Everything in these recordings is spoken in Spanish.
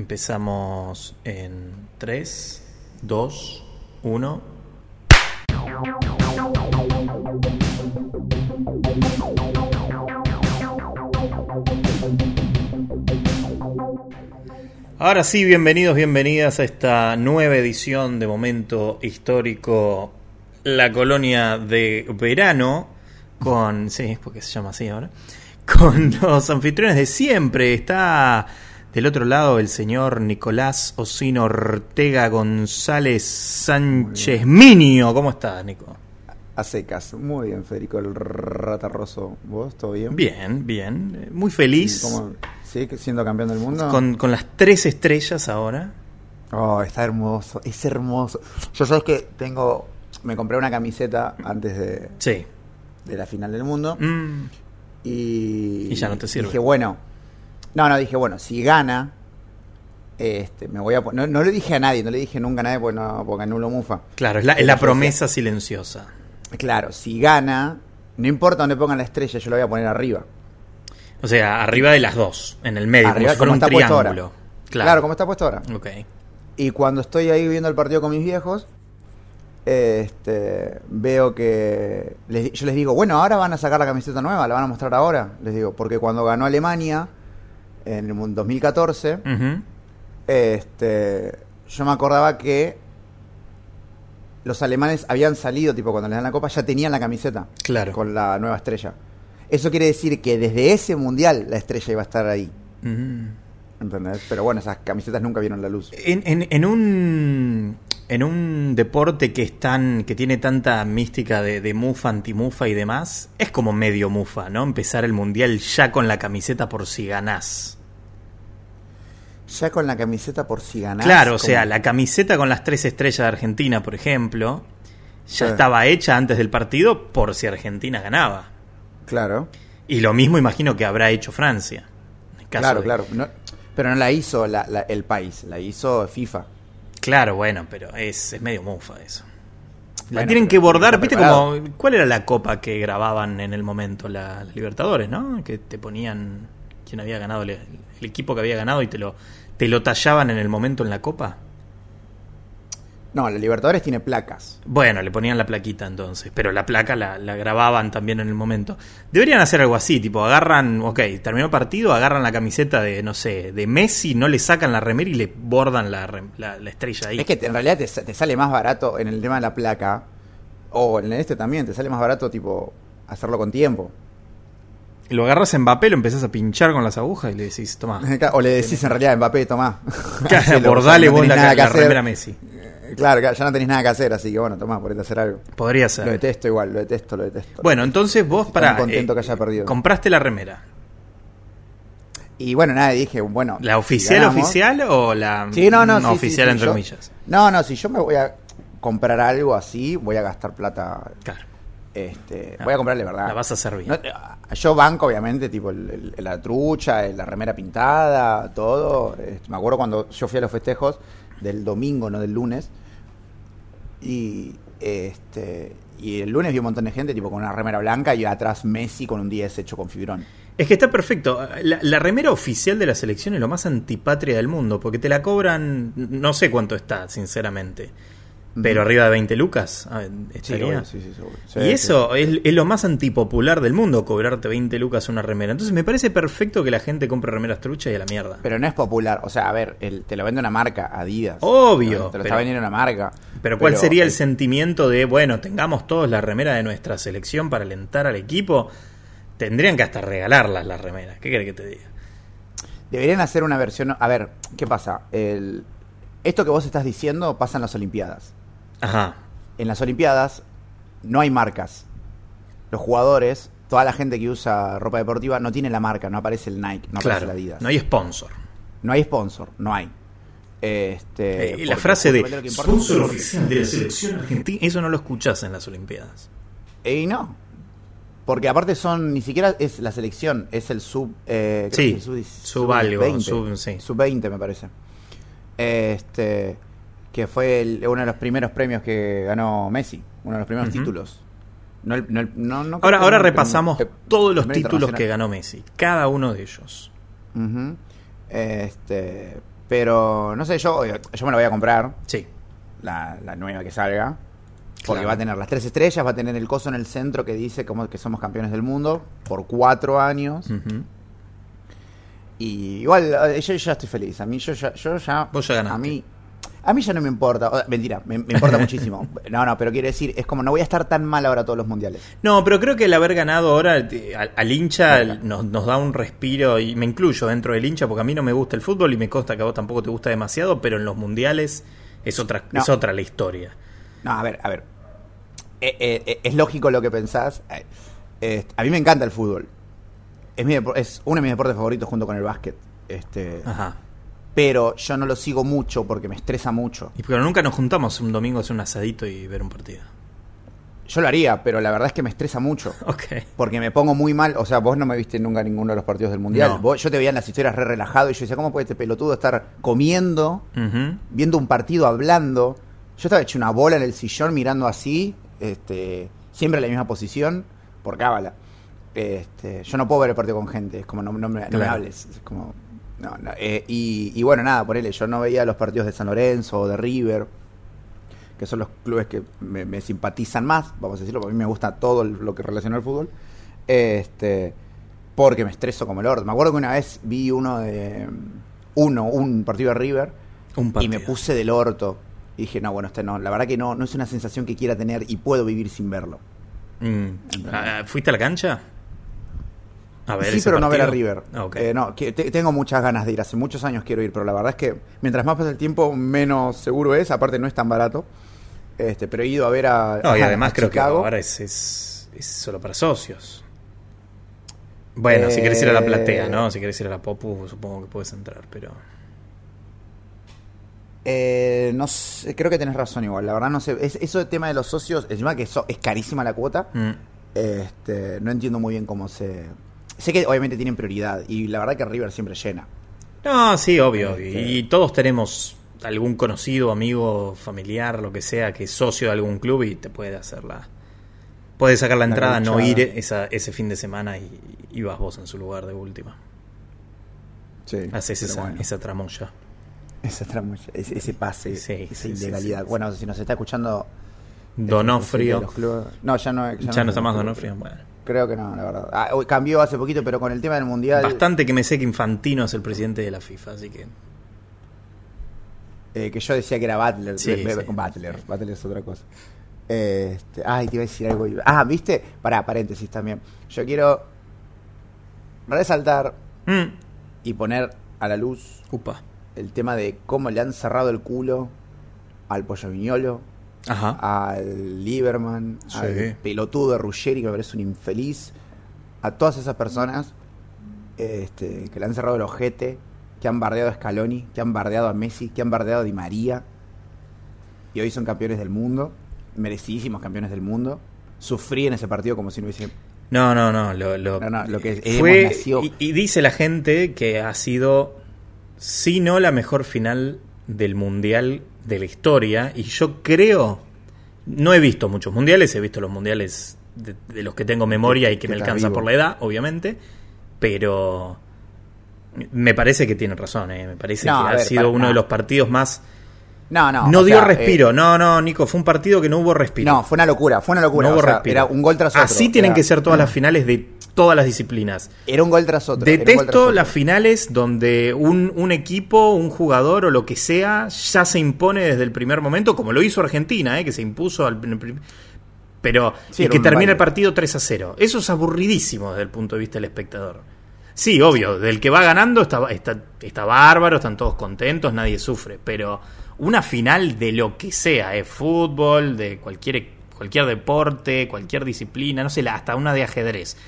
Empezamos en 3, 2, 1. Ahora sí, bienvenidos, bienvenidas a esta nueva edición de Momento Histórico, la colonia de verano, con, sí, porque se llama así ahora, con los anfitriones de siempre. Está del otro lado el señor Nicolás Osino Ortega González Sánchez Minio. ¿Cómo estás, Nico? A secas. Muy bien, Federico el Ratarroso. ¿Vos? ¿Todo bien? Bien, bien. Muy feliz. ¿Cómo? ¿Sí? ¿Siendo campeón del mundo? Con, con las tres estrellas ahora. Oh, está hermoso. Es hermoso. Yo sabes que tengo... Me compré una camiseta antes de... Sí. De la final del mundo. Mm, Y... Y ya no te sirve. Dije, bueno... No, no, dije, bueno, si gana... Este, me voy a no, no le dije a nadie, no le dije nunca a nadie porque, no, porque anulo mufa. claro, es la, es la promesa silenciosa. Claro, si gana, no importa donde pongan la estrella, yo la voy a poner arriba. O sea, arriba de las dos, en el medio, Arriba, como si fuera como un está puesto ahora. triángulo. Claro. Claro, como está puesto ahora. Ok. Y cuando estoy ahí viendo el partido con mis viejos, este, veo que les- yo les digo, bueno, ahora van a sacar la camiseta nueva, la van a mostrar ahora. Les digo, porque cuando ganó Alemania en el mun- 2014, Ujú. este, yo me acordaba que los alemanes habían salido, tipo cuando les dan la copa, ya tenían la camiseta Claro. con la nueva estrella. Eso quiere decir que desde ese mundial la estrella iba a estar ahí. Mm. ¿Entendés? Pero bueno, esas camisetas nunca vieron la luz. En, en- en un en un deporte que es tan que tiene tanta mística de, de mufa, antimufa y demás, es como medio mufa, ¿no? Empezar el mundial ya con la camiseta por si ganás. Ya con la camiseta por si ganás. claro, o como- sea, la camiseta con las tres estrellas de Argentina, por ejemplo, ya Sí. estaba hecha antes del partido por si Argentina ganaba. Claro, Y lo mismo imagino que habrá hecho Francia. en caso claro, de- claro. No- pero no la hizo la- la- el país, la hizo FIFA. Claro, bueno, pero es, es medio mufa eso. La Bueno, tienen que bordar, viste preparado. como ¿cuál era la copa que grababan en el momento la, la Libertadores, no? Que te ponían quién había ganado el, el equipo que había ganado y te lo te lo tallaban en el momento en la copa. No, la Libertadores tiene placas. Bueno, le ponían la plaquita entonces, pero la placa la, la grababan también en el momento. Deberían hacer algo así, tipo, agarran, ok, terminó el partido, agarran la camiseta de, no sé, de Messi, no le sacan la remera y le bordan la, la, la estrella ahí. Es que en realidad te, te sale más barato en el tema de la placa, o en este también, te sale más barato tipo hacerlo con tiempo. Lo agarras en Mbappé, lo empezás a pinchar con las agujas y le decís, toma. o le decís en realidad, Mbappé, tomá. Claro, bordale no vos la, remera Messi. Claro, ya no tenés nada que hacer, así que bueno, tomá, ponete a hacer algo. Podría Lo ser. detesto igual, lo detesto, lo detesto. Bueno, entonces vos Estoy para. contento que haya perdido. Compraste la remera. Y bueno, nada, dije, bueno. ¿La oficial ganamos- oficial o la Sí, no, no, sí, oficial sí, entre yo- comillas? No, no, si yo me voy a comprar algo así, voy a gastar plata. Claro. Este, Ah, voy a comprarle verdad. la vas a. No, yo banco, obviamente, tipo el- el- la trucha, la remera pintada, todo. Este, me acuerdo cuando yo fui a los festejos del domingo, no del lunes. Y este y el lunes vi un montón de gente tipo con una remera blanca y atrás Messi con un 10 hecho con fibrón. Es que está perfecto. La, la remera oficial de la selección es lo más antipatria del mundo, porque te la cobran, no sé cuánto está, sinceramente. Pero arriba de 20 lucas ah, estaría. sí, sí. Sí, y eso es, es lo más antipopular del mundo, cobrarte 20 lucas una remera. Entonces me parece perfecto que la gente compre remeras truchas y a la mierda. Pero no es popular. O sea, a ver, el- te lo vende una marca, Adidas. Obvio, Te lo pero- está vendiendo una marca. Pero ¿cuál sería el sentimiento de, bueno, tengamos todos la remera de nuestra selección para alentar al equipo? Tendrían que hasta regalarlas las remeras. ¿Qué querés que te diga? Deberían hacer una versión. A ver, ¿qué pasa? El, esto que vos estás diciendo pasa en las Olimpiadas. Ajá. En las Olimpiadas no hay marcas. Los jugadores, toda la gente que usa ropa deportiva no tiene la marca, no aparece el Nike, no aparece la Adidas. No hay sponsor. No hay sponsor, no hay. Este, Eh, la frase de sponsor oficial de la selección argentina, eso no lo escuchás en las Olimpiadas. Y no. Porque aparte son, ni siquiera es la selección, es el sub... eh, Sí, sub algo, 20, sub- sí. Sub 20 me parece. Este, que fue el- uno de los primeros premios que ganó Messi, uno de los primeros títulos. No el- no el- no- no creo Ahora, ahora repasamos todos los títulos que ganó Messi, cada uno de ellos. Este, Pero, no sé, yo, yo me la voy a comprar, Sí. la, la nueva que salga. Porque Claro. va a tener las tres estrellas, va a tener el coso en el centro que dice como que somos campeones del mundo por cuatro años. Y igual, eh, yo ya estoy feliz. A mí, yo ya. Yo ya Vos ya ganaste. A mí, a mí ya no me importa. O- mentira, me, me importa muchísimo. No, no, pero quiero decir, es como no voy a estar tan mal ahora todos los mundiales. No, pero creo que el haber ganado ahora eh, al, al hincha nos, nos da un respiro, y me incluyo dentro del hincha, porque a mí no me gusta el fútbol y me consta que a vos tampoco te gusta demasiado, pero en los mundiales es otra, No. es otra la historia. No, a ver, a ver. Eh, eh, es lógico lo que pensás. Eh, a mí me encanta el fútbol. Es, mi es uno de mis deportes favoritos junto con el básquet. Este, Ajá. Pero yo no lo sigo mucho porque me estresa mucho. Y pero nunca nos juntamos un domingo a hacer un asadito y ver un partido. Yo lo haría, pero la verdad es que me estresa mucho. Ok. Porque me pongo muy mal. O sea, vos no me viste nunca ninguno de los partidos del mundial. No. Vos- yo te veía en las historias re relajado y yo decía, ¿cómo puede este pelotudo estar comiendo, viendo un partido, hablando? Yo estaba hecho una bola en el sillón mirando así, este, siempre en la misma posición, por cábala. Este, yo no puedo ver el partido con gente, es como no, no me, no me hables. Es como, no, no, eh, y, y bueno, nada, por él, yo no veía los partidos de San Lorenzo o de River, que son los clubes que me, me simpatizan más, vamos a decirlo, porque a mí me gusta todo lo que relaciona al fútbol. Este, porque me estreso como el orto. Me acuerdo que una vez vi uno de uno, un partido de River, Un y partido. me puse del orto. Y dije, no, bueno, este no, la verdad que no, no es una sensación que quiera tener y puedo vivir sin verlo. Mm. Ah, ¿Fuiste a la cancha? A ver sí, pero no ver a partido. River. Eh, no, que te- tengo muchas ganas de ir, hace muchos años quiero ir, pero la verdad es que mientras más pasa el tiempo, menos seguro es, aparte no es tan barato. Este, pero he ido a ver a, No, y además a creo que ahora es, es, es solo para socios. Bueno, si querés ir a la platea, ¿no? Si querés ir a la Popu, supongo que puedes entrar, pero... Eh, no sé, creo que tenés razón igual, la verdad no sé, es, eso del tema de los socios, encima que eso, es carísima la cuota, Mm. este, no entiendo muy bien cómo se... Sé que obviamente tienen prioridad y la verdad que River siempre llena. No, sí, obvio. Este- Y todos tenemos algún conocido, amigo, familiar, lo que sea, que es socio de algún club y te puede hacer la... Puede sacar la La entrada, no ir esa, ese fin de semana y, y vas vos en su lugar de última. Sí, Haces esa, bueno. esa tramoya. Esa tramulla, ese, ese pase, Sí, esa sí, ilegalidad. Bueno, si nos está escuchando. Donofrio. No, ya no, Ya no está más Donofrio. Bueno. Creo que no, la verdad. Ah, cambió hace poquito, pero con el tema del mundial. Bastante que me sé que Infantino es el presidente de la FIFA, así que... eh, que yo decía que era Butler. Sí. Butler. Butler es otra cosa. Este, ay, te iba a decir algo. Ah, ¿viste? Pará, paréntesis también. Yo quiero resaltar Mm. y poner a la luz Upa. el tema de cómo le han cerrado el culo al Pollo Viñolo, Ajá. al Lieberman, Sí. al pelotudo de Ruggeri, que me parece un infeliz, a todas esas personas este, que le han cerrado el ojete, que han bardeado a Scaloni, que han bardeado a Messi, que han bardeado a Di María, y hoy son campeones del mundo, merecidísimos campeones del mundo. Sufrí en ese partido como si no hubiese... No, no, no. Lo, lo- No, no, lo que fue, y, y dice la gente que ha sido, si no la mejor final del mundial de la historia. Y yo creo, no he visto muchos mundiales, he visto los mundiales de, de los que tengo memoria y que Que me alcanza vivo. por la edad, obviamente. Pero me parece que tiene razón, ¿eh? me parece No, que ha ver, sido para- uno de los partidos más... No, no. No, dio sea, respiro, eh, no, no, Nico, fue un partido que no hubo respiro. no, fue una locura, fue una locura. No hubo o sea, respiro. era un gol tras otro. Así tienen Era- que ser todas las finales de todas las disciplinas. Era un gol tras otro. tras Detesto otro. las finales donde un, un equipo, un jugador o lo que sea ya se impone desde el primer momento, como lo hizo Argentina, ¿eh? que se impuso al pero Sí, y que termina baile. el partido 3 a 0. Eso es aburridísimo desde el punto de vista del espectador. Sí, obvio, del que va ganando está, está, está bárbaro, están todos contentos, nadie sufre, pero una final de lo que sea, ¿eh? fútbol, de cualquier, cualquier deporte, cualquier disciplina, no sé, hasta una de ajedrez,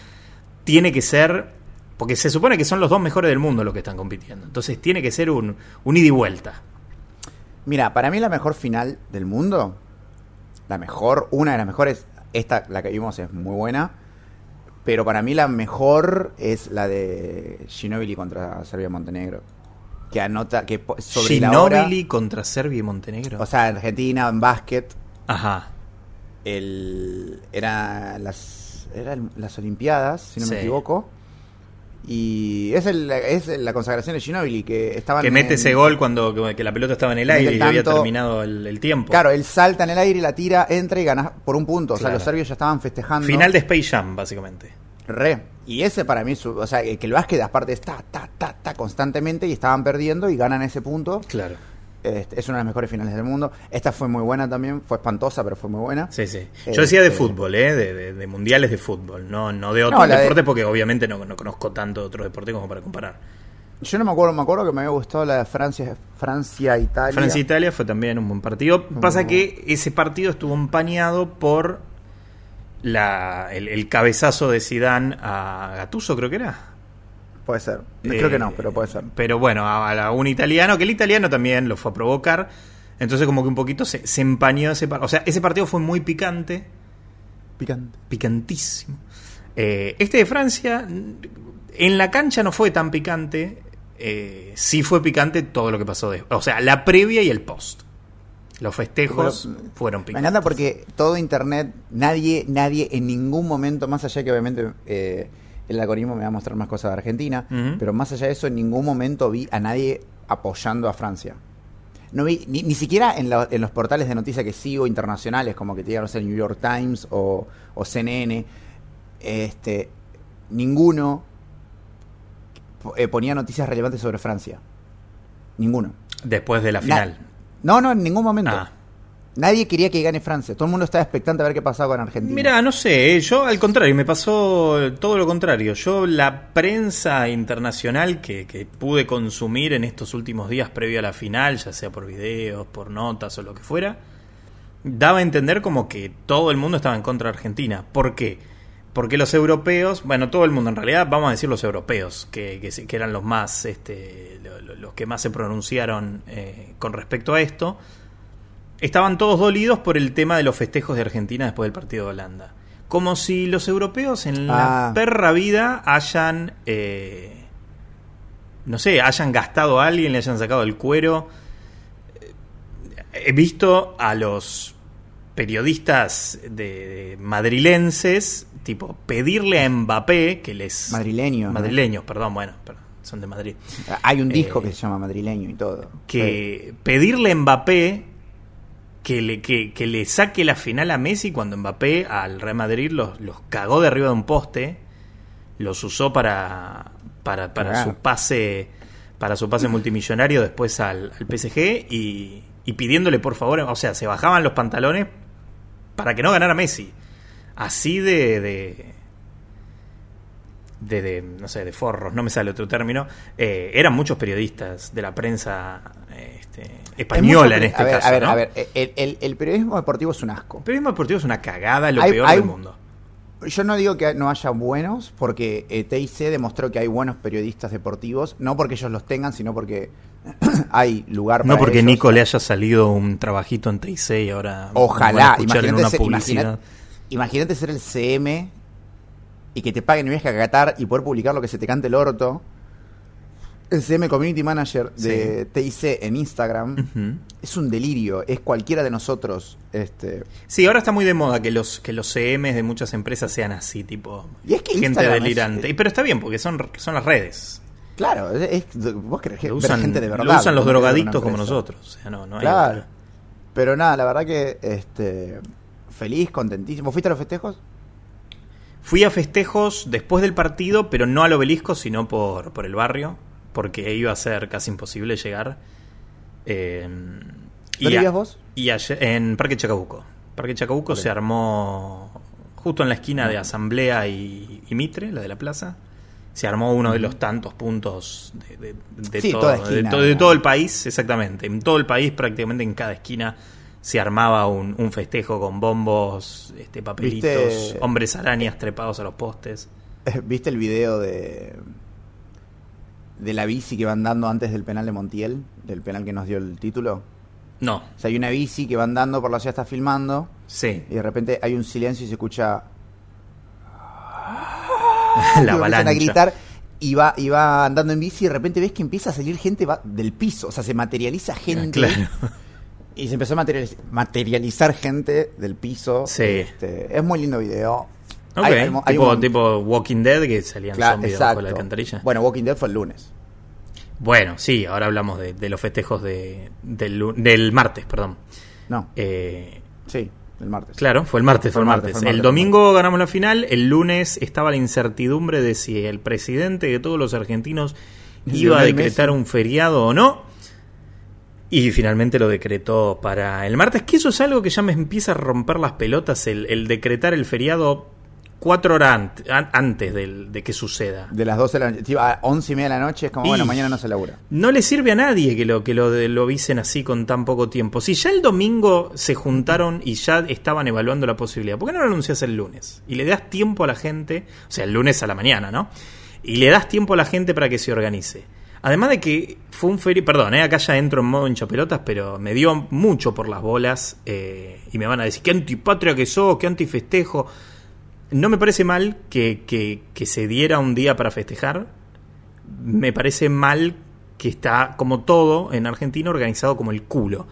tiene que ser, porque se supone que son los dos mejores del mundo los que están compitiendo, entonces tiene que ser un, un ida y vuelta. Mira, para mí la mejor final del mundo, la mejor, una de las mejores, esta, la que vimos es muy buena, pero para mí la mejor es la de Ginobili contra Serbia-Montenegro, que anota, que la hora, contra Serbia y Montenegro. o sea, Argentina en básquet, Ajá. el, era las, eran las Olimpiadas, si no Sí. me equivoco, Y es, el- es la consagración de Ginóbili, que estaban Que mete en- ese gol cuando que, la pelota estaba en el aire y había terminado el, el tiempo. Claro, él salta en el aire, la tira, entra y gana por un punto. O sea, los serbios ya estaban festejando. Final de Space Jam, básicamente. Re. Y ese para mí, su- o sea, que el básquet aparte está, ta, ta, ta, constantemente y estaban perdiendo y ganan ese punto. Claro. Este, es una de las mejores finales del mundo. Esta fue muy buena también, fue espantosa, pero fue muy buena. Sí, sí. Eh, Yo decía de eh, fútbol, ¿eh? De, de- de mundiales de fútbol, no, no de otros No, de- deportes, porque obviamente no, no conozco tanto otros deportes como para comparar. Yo no me acuerdo, me acuerdo que me había gustado la de Francia, Francia, Italia. Francia-Italia fue también un buen partido. Pasa que ese partido estuvo empañado por la, el, el cabezazo de Sidán a Gattuso, creo que era. Puede ser. Creo que no, Eh, pero puede ser. Pero bueno, a, a un italiano, que el italiano también lo fue a provocar. Entonces como que un poquito se, se empañó ese partido. O sea, ese partido fue muy picante, Picante. picantísimo. Eh, este de Francia, en la cancha no fue tan picante. eh, sí fue picante todo lo que pasó de, o sea, la previa y el post. Los festejos Pero, fueron Me picantes. encanta porque todo internet, nadie, nadie en ningún momento, más allá que obviamente eh, el algoritmo me va a mostrar más cosas de Argentina, pero más allá de eso, en ningún momento vi a nadie apoyando a Francia. No vi, ni, ni siquiera en, la- en los portales de noticias que sigo internacionales, como que te digan, no sé, el New York Times o, o CNN, este, ninguno eh, ponía noticias relevantes sobre Francia. Ninguno. Después de la Na- final. No, no, en ningún momento. Ah. Nadie quería que gane Francia. Todo el mundo estaba expectante a ver qué pasaba con Argentina. Mira, no sé, eh, yo al contrario, me pasó todo lo contrario. Yo la prensa internacional que, que pude consumir en estos últimos días previo a la final, ya sea por videos, por notas o lo que fuera, daba a entender como que todo el mundo estaba en contra de Argentina. ¿Por qué? Porque los europeos, bueno, todo el mundo en realidad, vamos a decir los europeos, que, que, eran los más, este, lo- lo- los que más se pronunciaron eh, con respecto a esto, estaban todos dolidos por el tema de los festejos de Argentina después del partido de Holanda. Como si los europeos en la Ah. perra vida hayan, eh, no sé, hayan gastado a alguien, le hayan sacado el cuero. Eh, He visto a los periodistas de, de madrilenses, tipo, pedirle a Mbappé que les... Madrileño. ¿no? Madrileños, perdón, bueno, perdón, son de Madrid. Hay un disco Eh, que se llama Madrileño y todo. que pedirle a Mbappé que le, que, que le saque la final a Messi cuando Mbappé al Real Madrid los, los cagó de arriba de un poste, los usó para, para, para su pase para su pase multimillonario después al, al PSG y, y pidiéndole por favor, o sea, se bajaban los pantalones para que no ganara Messi. Así de, de de, de, no sé, de forros, no me sale otro término, eh, eran muchos periodistas de la prensa este, española en este a ver, caso. A ver, ¿no? a ver, el, el- el periodismo deportivo es un asco. El periodismo deportivo es una cagada, lo Hay- peor hay- del mundo. Yo no digo que no haya buenos, porque eh, TIC demostró que hay buenos periodistas deportivos, no porque ellos los tengan, sino porque hay lugar para No porque ellos. Nico le haya salido un trabajito en TIC y ahora Ojalá, imagínate imagínate- ser el CM y que te paguen y viajes a Qatar y poder publicar lo que se te cante el orto. El CM Community Manager de TIC en Instagram es un delirio, es cualquiera de nosotros. Este, Sí, ahora está muy de moda que los que los CMs de muchas empresas sean así, tipo Y es que gente Instagram es- delirante. Y Pero está bien porque son son las redes. claro, es, vos querés Lo usan, gente de lo verdad. usan los drogadictos como nosotros. O sea, no, no hay Claro. otra. Pero nada, la verdad que este feliz, contentísimo. ¿Fuiste a los festejos? Fui a festejos después del partido, pero no al obelisco, sino por, por el barrio, porque iba a ser casi imposible llegar. Eh, y ¿Dónde a- vivías vos? Y ayer- en Parque Chacabuco. Parque Chacabuco se armó justo en la esquina de Asamblea y, y Mitre, la de la plaza. Se armó uno de los tantos puntos de, de- de Sí, todo, toda de esquina, to- de era. todo el país, exactamente. En todo el país, prácticamente en cada esquina, se armaba un, un festejo con bombos, este, papelitos, ¿Viste? hombres arañas trepados a los postes. ¿Viste el video de de la bici que van dando antes del penal de Montiel? Del penal que nos dio el título. No, O sea, hay una bici que van dando por la ciudad, está filmando, sí, y de repente hay un silencio y se escucha. la y empiezan avalancha. a gritar y va, y va andando en bici y de repente ves que empieza a salir gente va- del piso. O sea, se materializa gente. Claro. Y se empezó a materializ- materializar gente del piso. Sí. Este, es muy lindo video. Ok, Hay- hay mo- hay tipo, un- tipo Walking Dead que salían Claro, zombies bajo la alcantarilla. Bueno, Walking Dead fue el lunes. Bueno, sí, ahora hablamos de, de los festejos de, del, del martes, perdón. No, Eh, sí, el martes. claro, fue el martes, fue el martes. fue el martes, El domingo ganamos la final, el lunes estaba la incertidumbre de si el presidente de todos los argentinos iba a decretar un feriado o no. Y finalmente lo decretó para el martes, que eso es algo que ya me empieza a romper las pelotas, el, el decretar el feriado cuatro horas ant- an- antes de que suceda. De las 12 de la noche, a 11 y media de la noche es como, Y- bueno, mañana no se labura. No le sirve a nadie que lo que lo, de- lo avisen así con tan poco tiempo. Si ya el domingo se juntaron y ya estaban evaluando la posibilidad, ¿por qué no lo anuncias el lunes? Y le das tiempo a la gente, o sea, el lunes a la mañana, ¿no? Y le das tiempo a la gente para que se organice. Además de que fue un feriado, perdón, ¿eh? acá ya entro en modo hinchapelotas, pero me dio mucho por las bolas eh, y me van a decir, qué antipatria que sos, qué antifestejo. No me parece mal que, que- que se diera un día para festejar. Me parece mal que está, como todo en Argentina, organizado como el culo.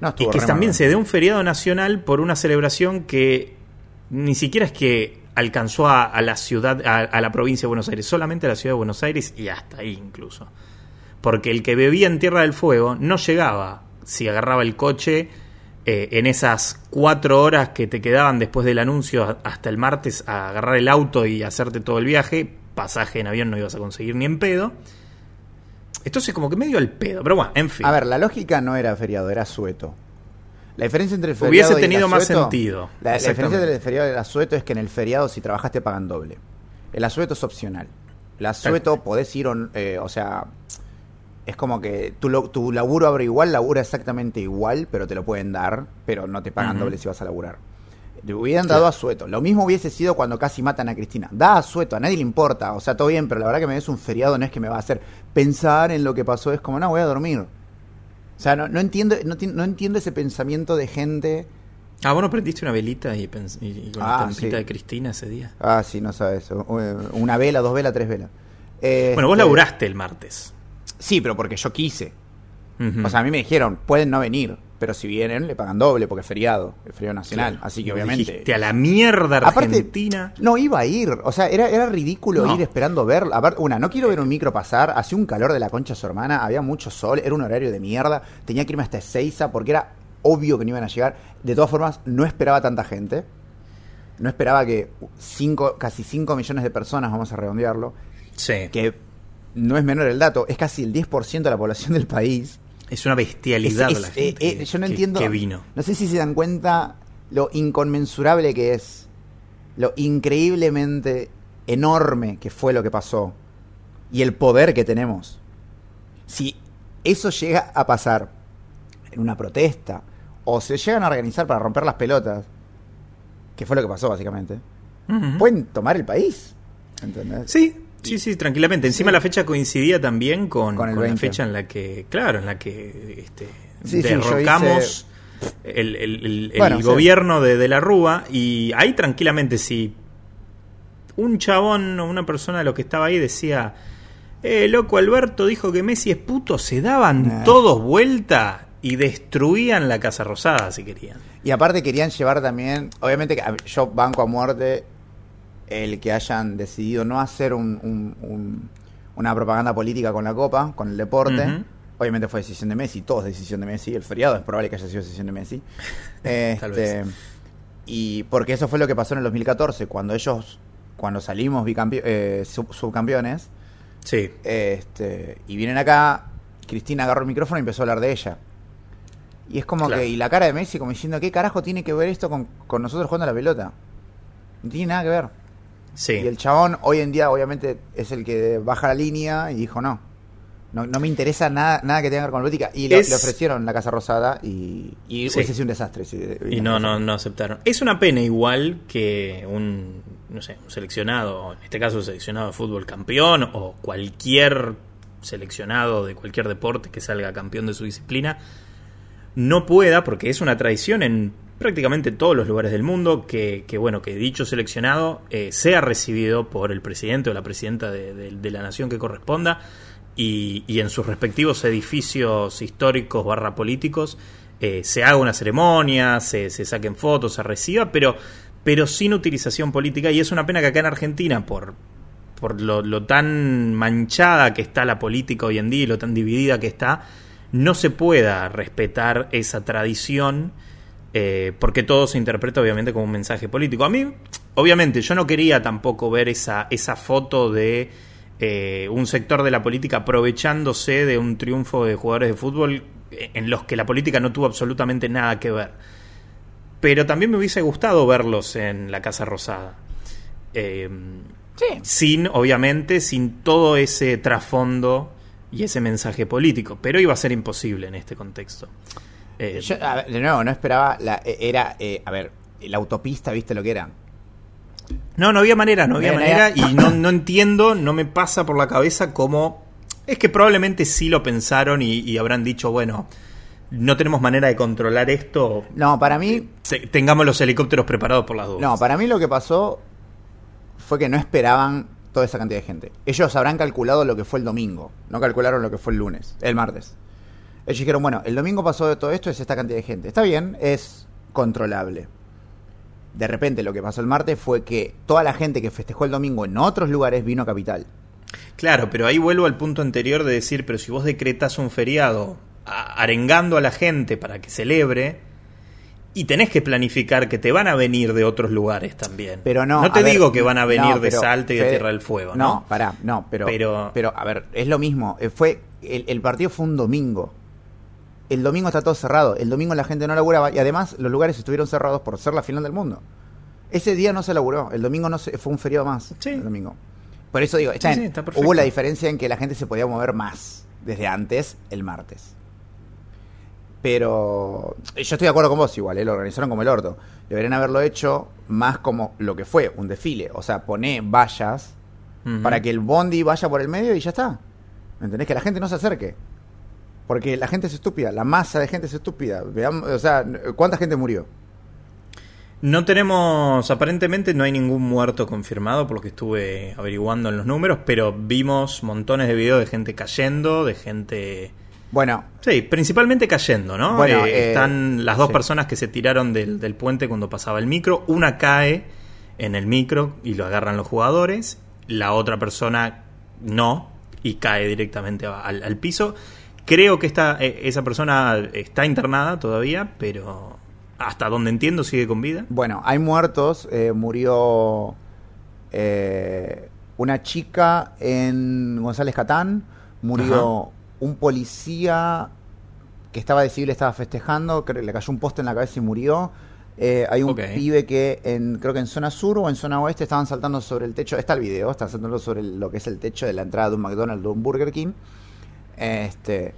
No, Y que también se dé un feriado nacional por una celebración que ni siquiera es que alcanzó a, a la ciudad, a, a la provincia de Buenos Aires, solamente a la ciudad de Buenos Aires y hasta ahí incluso. Porque el que bebía en Tierra del Fuego no llegaba si agarraba el coche eh, en esas cuatro horas que te quedaban después del anuncio hasta el martes a agarrar el auto y hacerte todo el viaje. Pasaje en avión no ibas a conseguir ni en pedo. Entonces como que medio al pedo, pero bueno, en fin. A ver, la lógica no era feriado, era sueto. La diferencia entre el feriado Hubiese y el tenido más sentido. La, la diferencia entre el feriado y el asueto es que en el feriado si trabajaste pagan doble. El asueto es opcional. El asueto podés ir, on- eh, o sea, es como que tu, lo- tu laburo abre igual, labura exactamente igual, pero te lo pueden dar, pero no te pagan doble si vas a laburar. Le hubieran dado asueto. Lo mismo hubiese sido cuando casi matan a Cristina. Da asueto, a nadie le importa. O sea, todo bien, pero la verdad que me des un feriado no es que me va a hacer pensar en lo que pasó. Es como, no, voy a dormir. O sea, no, no entiendo no, ti- no entiendo ese pensamiento de gente. Ah, vos no prendiste una velita y, y- y con la Ah, estampita sí. de Cristina ese día. Ah, sí, no sabes. eso. Una vela, dos velas, tres velas. Eh, Bueno, vos este, laburaste el martes. Sí, pero porque yo quise. O sea, a mí me dijeron, pueden no venir, pero si vienen le pagan doble porque es feriado, es feriado nacional. Claro. Así que obviamente. dijiste, a la mierda Aparte, Argentina. no iba a ir. O sea, era, era ridículo No. ir esperando ver. A ver, una, no quiero ver un micro pasar. Hacía un calor de la concha de su hermana. Había mucho sol. Era un horario de mierda. Tenía que irme hasta Ezeiza porque era obvio que no iban a llegar. De todas formas, no esperaba tanta gente. No esperaba que cinco, casi 5 millones de personas, vamos a redondearlo, sí. que no es menor el dato, es casi el 10% de la población del país. Es una bestialidad Es- es- la gente eh, eh, yo no que- entiendo. que vino. No sé si se dan cuenta lo inconmensurable que es, lo increíblemente enorme que fue lo que pasó y el poder que tenemos. Si eso llega a pasar en una protesta o se llegan a organizar para romper las pelotas, que fue lo que pasó básicamente, pueden tomar el país. ¿Entendés? Sí, sí, sí, tranquilamente. Encima la fecha coincidía también con, Con el con la 20. fecha en la que, claro, en la que este, Sí, sí, yo derrocamos el, el- el- el Bueno, sí. gobierno de, de la Rúa y ahí tranquilamente si un chabón o una persona de lo que estaba ahí decía, eh, loco, Alberto dijo que Messi es puto, se daban Nah. todos vuelta y destruían la Casa Rosada si querían. Y aparte querían llevar también, obviamente yo banco a muerte el que hayan decidido no hacer un- un- un- una propaganda política con la Copa, con el deporte. Obviamente fue decisión de Messi, todo es decisión de Messi. El feriado es probable que haya sido decisión de Messi. Tal Este, y porque eso fue lo que pasó en el 2014, cuando ellos, cuando salimos eh, sub- subcampeones, Sí. este, y vienen acá, Cristina agarró el micrófono y empezó a hablar de ella. Y es como Claro. que, y la cara de Messi como diciendo, ¿qué carajo tiene que ver esto con, con nosotros jugando a la pelota? No tiene nada que ver. Sí. Y el chabón hoy en día obviamente es el que baja la línea y dijo, no, no, no me interesa nada, nada que tenga que ver con la política. Y le, Es- le ofrecieron la Casa Rosada y, y Sí. hubiese sido un desastre. si- Y no, no, no aceptaron. Es una pena igual que un, no sé, un seleccionado, en este caso un seleccionado de fútbol campeón o cualquier seleccionado de cualquier deporte que salga campeón de su disciplina, no pueda, porque es una tradición en prácticamente todos los lugares del mundo, que, bueno, que dicho seleccionado eh, sea recibido por el presidente o la presidenta de, de- la nación que corresponda y, y en sus respectivos edificios históricos barra políticos eh, se haga una ceremonia, se, se saquen fotos, se reciba, pero pero sin utilización política. Y es una pena que acá en Argentina, por, por lo, lo tan manchada que está la política hoy en día y lo tan dividida que está, no se pueda respetar esa tradición. Eh, porque todo se interpreta obviamente como un mensaje político. A mí, obviamente, yo no quería tampoco ver esa, esa foto de eh, un sector de la política aprovechándose de un triunfo de jugadores de fútbol en los que la política no tuvo absolutamente nada que ver. Pero también me hubiese gustado verlos en la Casa Rosada. Eh, Sí. sin, obviamente, sin todo ese trasfondo y ese mensaje político. Pero iba a ser imposible en este contexto. Eh, Yo, a ver, de nuevo, no esperaba. La, eh, era, eh, a ver, la autopista, ¿viste lo que era? No, no había manera, no había manera y no, no entiendo, no me pasa por la cabeza cómo... Es que probablemente sí lo pensaron y, y habrán dicho, bueno, no tenemos manera de controlar esto, No, para mí. te- tengamos los helicópteros preparados por las dudas. No, para mí lo que pasó fue que no esperaban toda esa cantidad de gente. Ellos habrán calculado lo que fue el domingo, no calcularon lo que fue el lunes, el martes. Ellos dijeron, bueno, el domingo pasó de todo esto, es esta cantidad de gente. Está bien, es controlable. De repente lo que pasó el martes fue que toda la gente que festejó el domingo en otros lugares vino a Capital. Claro, pero ahí vuelvo al punto anterior de decir, pero si vos decretas un feriado arengando a la gente para que celebre, y tenés que planificar que te van a venir de otros lugares también. Pero no. No te ver, digo que van a venir no, de Salta y de Tierra del Fuego, No, ¿no? pará, no, pero, Pero- pero. a ver, es lo mismo. eh, Fue, el, el partido fue un domingo. El domingo está todo cerrado. El domingo la gente no laburaba y además los lugares estuvieron cerrados por ser la final del mundo. Ese día no se laburó. El domingo no se, fue un feriado más. Sí. El domingo. Por eso digo, está Sí, bien, sí, está perfecto. hubo la diferencia en que la gente se podía mover más desde antes el martes. Pero yo estoy de acuerdo con vos igual, ¿eh? lo organizaron como el orto. Deberían haberlo hecho más como lo que fue, un desfile. O sea, poné vallas para que el bondi vaya por el medio y ya está. ¿Me entendés? Que la gente no se acerque. Porque la gente es estúpida, la masa de gente es estúpida. Veamos, o sea, ¿cuánta gente murió? No tenemos, aparentemente no hay ningún muerto confirmado por lo que estuve averiguando en los números, pero vimos montones de videos de gente cayendo, de gente... Bueno, Sí, principalmente cayendo, ¿no? Bueno, Eh, eh, están las dos sí. personas que se tiraron del, del puente cuando pasaba el micro, una cae en el micro y lo agarran los jugadores, la otra persona no y cae directamente al piso. Creo que esta, eh, esa persona está internada todavía, pero hasta donde entiendo sigue con vida. Bueno, hay muertos. eh, murió eh, una chica en González Catán. Murió un policía que estaba de civil, estaba festejando. que le cayó un poste en la cabeza y murió. Eh, hay un Ok. pibe que en, creo que en zona sur o en zona oeste estaban saltando sobre el techo. Está el video, están saltando sobre el- lo que es el techo de la entrada de un McDonald's o un Burger King. Este,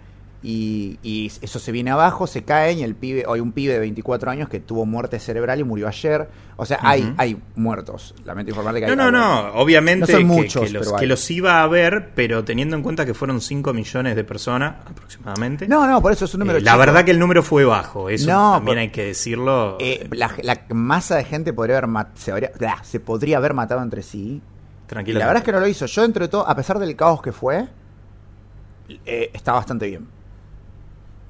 y, y eso se viene abajo, se caen y el pibe, hay un pibe de 24 años que tuvo muerte cerebral y murió ayer. O sea, hay, hay muertos. Lamento informarle que No, hay no, no, obviamente No son que- muchos, que, los, que iba a ver, pero teniendo en cuenta que fueron 5 millones de personas aproximadamente. No, no, por eso es un número eh, la verdad que el número fue bajo, eso No, también por- hay que decirlo. Eh, la, la masa de gente podría haber mat- se, habría- se podría haber matado entre sí. Y tranquila. la verdad es que no lo hizo. Yo, entre todo, a pesar del caos que fue, eh, está bastante bien.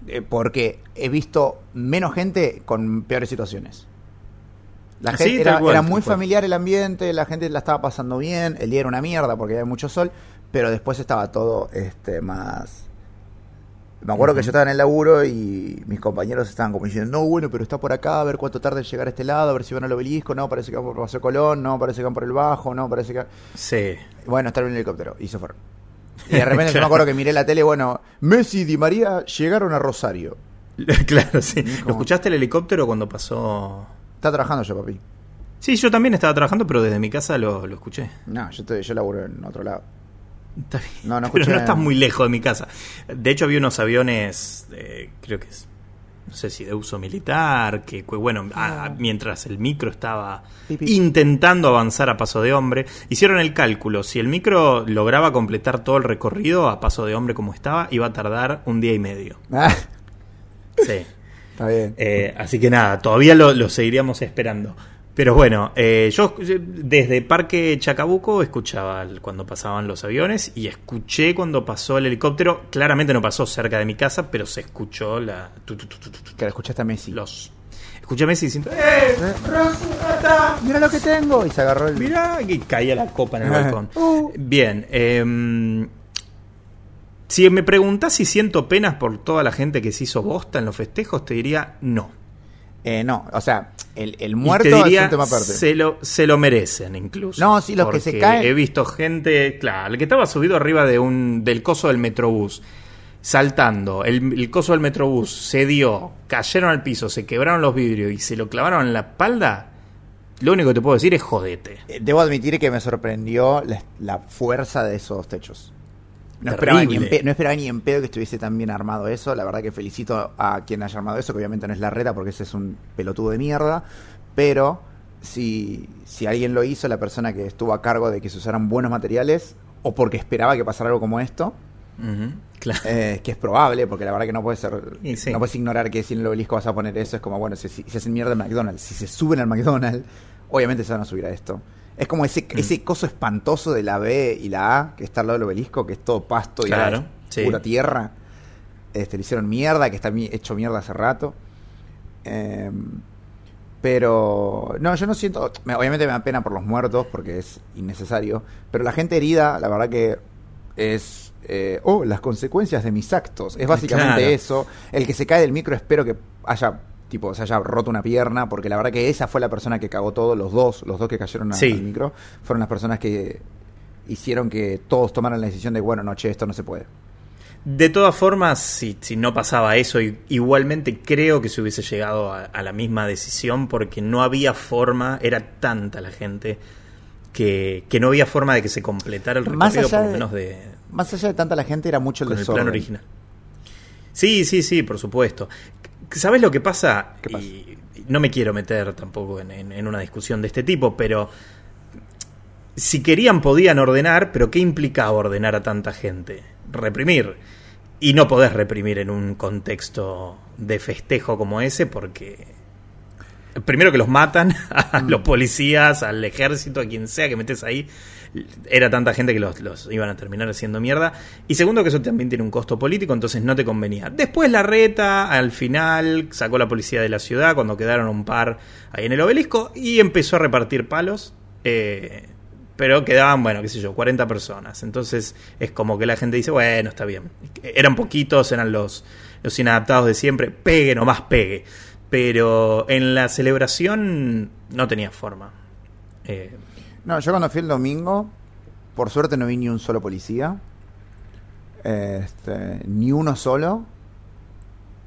Eh, porque he visto menos gente con peores situaciones. La Sí, gente era, cual, era tal muy familiar el ambiente, la gente la estaba pasando bien, el día era una mierda porque había mucho sol, pero después estaba todo este más... Me acuerdo que yo estaba en el laburo y mis compañeros estaban como diciendo, no, bueno, pero está por acá, a ver cuánto tarda en llegar a este lado, a ver si van al obelisco, no, parece que van por Paseo Colón, no, parece que van por el Bajo, no, parece que... Sí. Bueno, está en el helicóptero y se fueron. Y de repente yo me acuerdo que miré la tele, bueno, Messi y Di María llegaron a Rosario. claro, sí. ¿Lo escuchaste el helicóptero cuando pasó? Está trabajando yo, papi. Sí, yo también estaba trabajando, pero desde mi casa lo, lo escuché. No, yo, estoy, yo laburo en otro lado. Está bien. No, no pero escuché no nada. estás muy lejos de mi casa. De hecho, había unos aviones, eh, creo que es, no sé si de uso militar, que, bueno, a- a- mientras el micro estaba intentando avanzar a paso de hombre, hicieron el cálculo. Si el micro lograba completar todo el recorrido a paso de hombre como estaba, iba a tardar un día y medio. Ah, Sí. está bien. Eh, así que nada, todavía lo, lo seguiríamos esperando. Pero bueno, eh, yo eh, desde Parque Chacabuco escuchaba cuando pasaban los aviones y escuché cuando pasó el helicóptero. Claramente no pasó cerca de mi casa, pero se escuchó la, tu, tu, tu, tu, tu, tu, Que la escuchaste a Messi. los. Escuché a Messi diciendo, ¡eh! Mira lo que tengo. Y se agarró el. Mirá, y caía la copa en el balcón. Bien, em, si me preguntás si siento penas por toda la gente que se hizo bosta en los festejos, te diría no. Eh, no, o sea, el, el muerto te diría, es un tema aparte. Se lo, se lo merecen incluso. No, sí, los que se caen- He visto gente, claro, el que estaba subido arriba de un del coso del metrobús, saltando, el, el coso del metrobús se dio, cayeron al piso, se quebraron los vidrios y se lo clavaron en la espalda, lo único que te puedo decir es jodete. Eh, Debo admitir que me sorprendió la, la fuerza de esos techos. No esperaba, ni en Terrible. pe- no esperaba ni en pedo que estuviese tan bien armado eso. La verdad que felicito a quien haya armado eso, que obviamente no es la reta porque ese es un pelotudo de mierda. Pero si, si alguien lo hizo, la persona que estuvo a cargo de que se usaran buenos materiales, o porque esperaba que pasara algo como esto, claro. eh, que es probable, porque la verdad que no puede ser, sí. no puedes ignorar que si en el obelisco vas a poner eso, es como, bueno, si, si se hacen mierda en McDonald's, si se suben al McDonald's, obviamente se van a subir a esto. Es como ese, Mm. ese coso espantoso de la B y la A, que está al lado del obelisco, que es todo pasto y Claro, sí. pura tierra. Este, le hicieron mierda, que está hecho mierda hace rato. Eh, pero, no, yo no siento, me- obviamente me da pena por los muertos, porque es innecesario, pero la gente herida, la verdad que es, eh, oh, las consecuencias de mis actos. Es básicamente Claro. eso. El que se cae del micro espero que haya, tipo, se haya roto una pierna, porque la verdad que esa fue la persona que cagó todo, los dos, los dos que cayeron a- Sí. al micro, fueron las personas que hicieron que todos tomaran la decisión de, bueno, no, che, esto no se puede. De todas formas, si, si no pasaba eso, igualmente creo que se hubiese llegado a, a la misma decisión porque no había forma, era tanta la gente que, que no había forma de que se completara el Más recorrido, allá por lo menos de, Más allá de tanta la gente, era mucho el con el desorden. plan original. Sí, sí, sí, por supuesto. ¿Sabes lo que pasa? ¿Qué pasa? Y no me quiero meter tampoco en, en- en una discusión de este tipo, pero si querían podían ordenar, pero ¿qué implicaba ordenar a tanta gente? Reprimir. Y no podés reprimir en un contexto de festejo como ese porque... Primero que los matan a Mm. los policías, al ejército, a quien sea que metes ahí. Era tanta gente que los, los iban a terminar haciendo mierda. Y segundo que eso también tiene un costo político, entonces no te convenía. Después la reta, al final, sacó la policía de la ciudad cuando quedaron un par ahí en el obelisco y empezó a repartir palos. eh, pero quedaban, bueno, qué sé yo, 40 personas. Entonces es como que la gente dice, bueno, está bien. Eran poquitos, eran los, los inadaptados de siempre. Pegue nomás, pegue. Pero en la celebración no tenía forma. Eh, No, yo cuando fui el domingo, por suerte no vi ni un solo policía. Este, ni uno solo.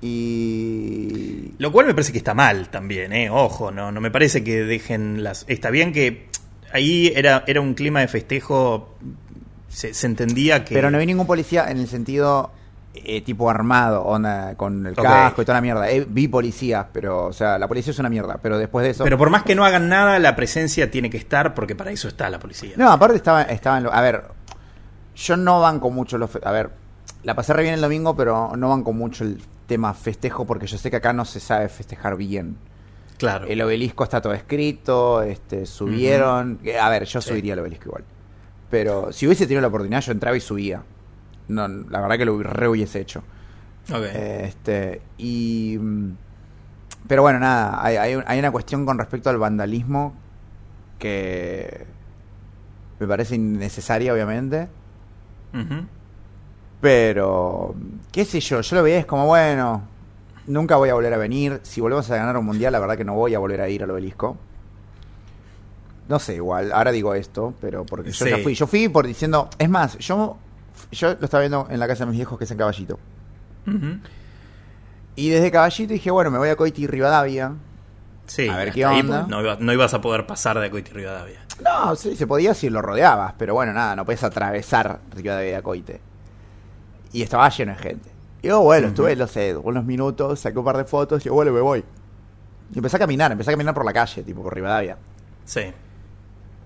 Y. Lo cual me parece que está mal también, ¿eh? Ojo, no, no me parece que dejen las... Está bien que ahí era, era un clima de festejo, se, se entendía que... Pero no vi ningún policía en el sentido eh, tipo armado, onda, con el Ok. casco y toda la mierda. Eh, vi policías, pero, o sea, la policía es una mierda. Pero después de eso. Pero por más que no hagan nada, la presencia tiene que estar porque para eso está la policía. No, aparte estaba, estaba en lo- A ver, yo no banco mucho los... A ver, la pasé re bien el domingo, pero no banco mucho el tema festejo porque yo sé que acá no se sabe festejar bien. Claro. El obelisco está todo escrito, este, subieron... que, A ver, yo Sí. subiría al obelisco igual. Pero si hubiese tenido la oportunidad, yo entraba y subía. No, la verdad que lo re hubiese hecho. Ok. Este, y. Pero bueno, nada, hay, hay, hay una cuestión con respecto al vandalismo que me parece innecesaria, obviamente. Ujú. Pero, qué sé yo, yo lo veía es como, bueno, nunca voy a volver a venir. Si volvemos a ganar un mundial, la verdad que no voy a volver a ir al obelisco. No sé, igual, ahora digo esto, pero porque yo Sí. ya fui. Yo fui por diciendo, es más, yo, yo lo estaba viendo en la casa de mis viejos que es en Caballito. Y desde Caballito dije, bueno, me voy a Coiti y Rivadavia. Sí, A ver qué onda. no, iba- no ibas a poder pasar de Coiti Rivadavia. No, sí, se podía si lo rodeabas, pero bueno, nada, no puedes atravesar Rivadavia a Coite. Y estaba lleno de gente. Y yo, bueno, estuve, no sé, unos minutos, saqué un par de fotos y yo, bueno, me voy. Y empecé a caminar, empecé a caminar por la calle, tipo por Rivadavia. Sí.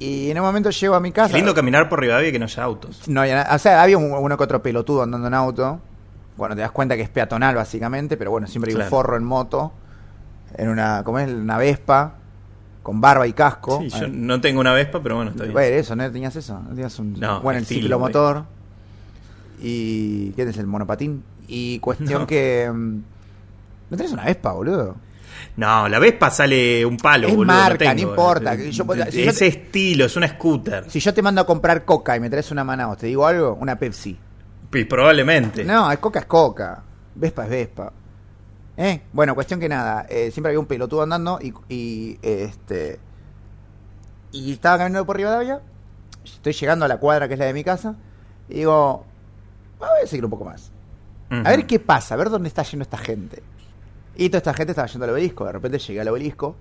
Y en un momento llego a mi casa. Qué lindo caminar por Rivadavia y que no haya autos. No había nada. O sea, había un- uno que otro pelotudo andando en auto. Bueno, te das cuenta que es peatonal, básicamente, pero bueno, siempre hay Claro. un forro en moto. En una, ¿cómo es? Una Vespa, con barba y casco. Sí, yo Eh, no tengo una Vespa, pero bueno, está bien. Bueno, eso, ¿no tenías eso? ¿No tenías un No, bueno, el estilo, ciclomotor? ¿Y qué es el monopatín? Y cuestión No. que... mm, ¿No tenés una Vespa, boludo? No, la Vespa sale un palo, Es boludo. marca, no tengo. importa. Yo si Ese te- estilo, es una scooter. Si yo te mando a comprar coca y me traes una Manaus, ¿te digo algo? Una Pepsi. Y probablemente. No, es coca es coca. Vespa es Vespa. ¿Eh? Bueno, cuestión que nada. eh, siempre había un pelotudo andando y, y, este. Y estaba caminando por Rivadavia. Estoy llegando a la cuadra que es la de mi casa. Y digo, "Ah, voy a seguir un poco más. A ver qué pasa, a ver dónde está yendo esta gente. Y toda esta gente estaba yendo al obelisco. De repente llegué al obelisco.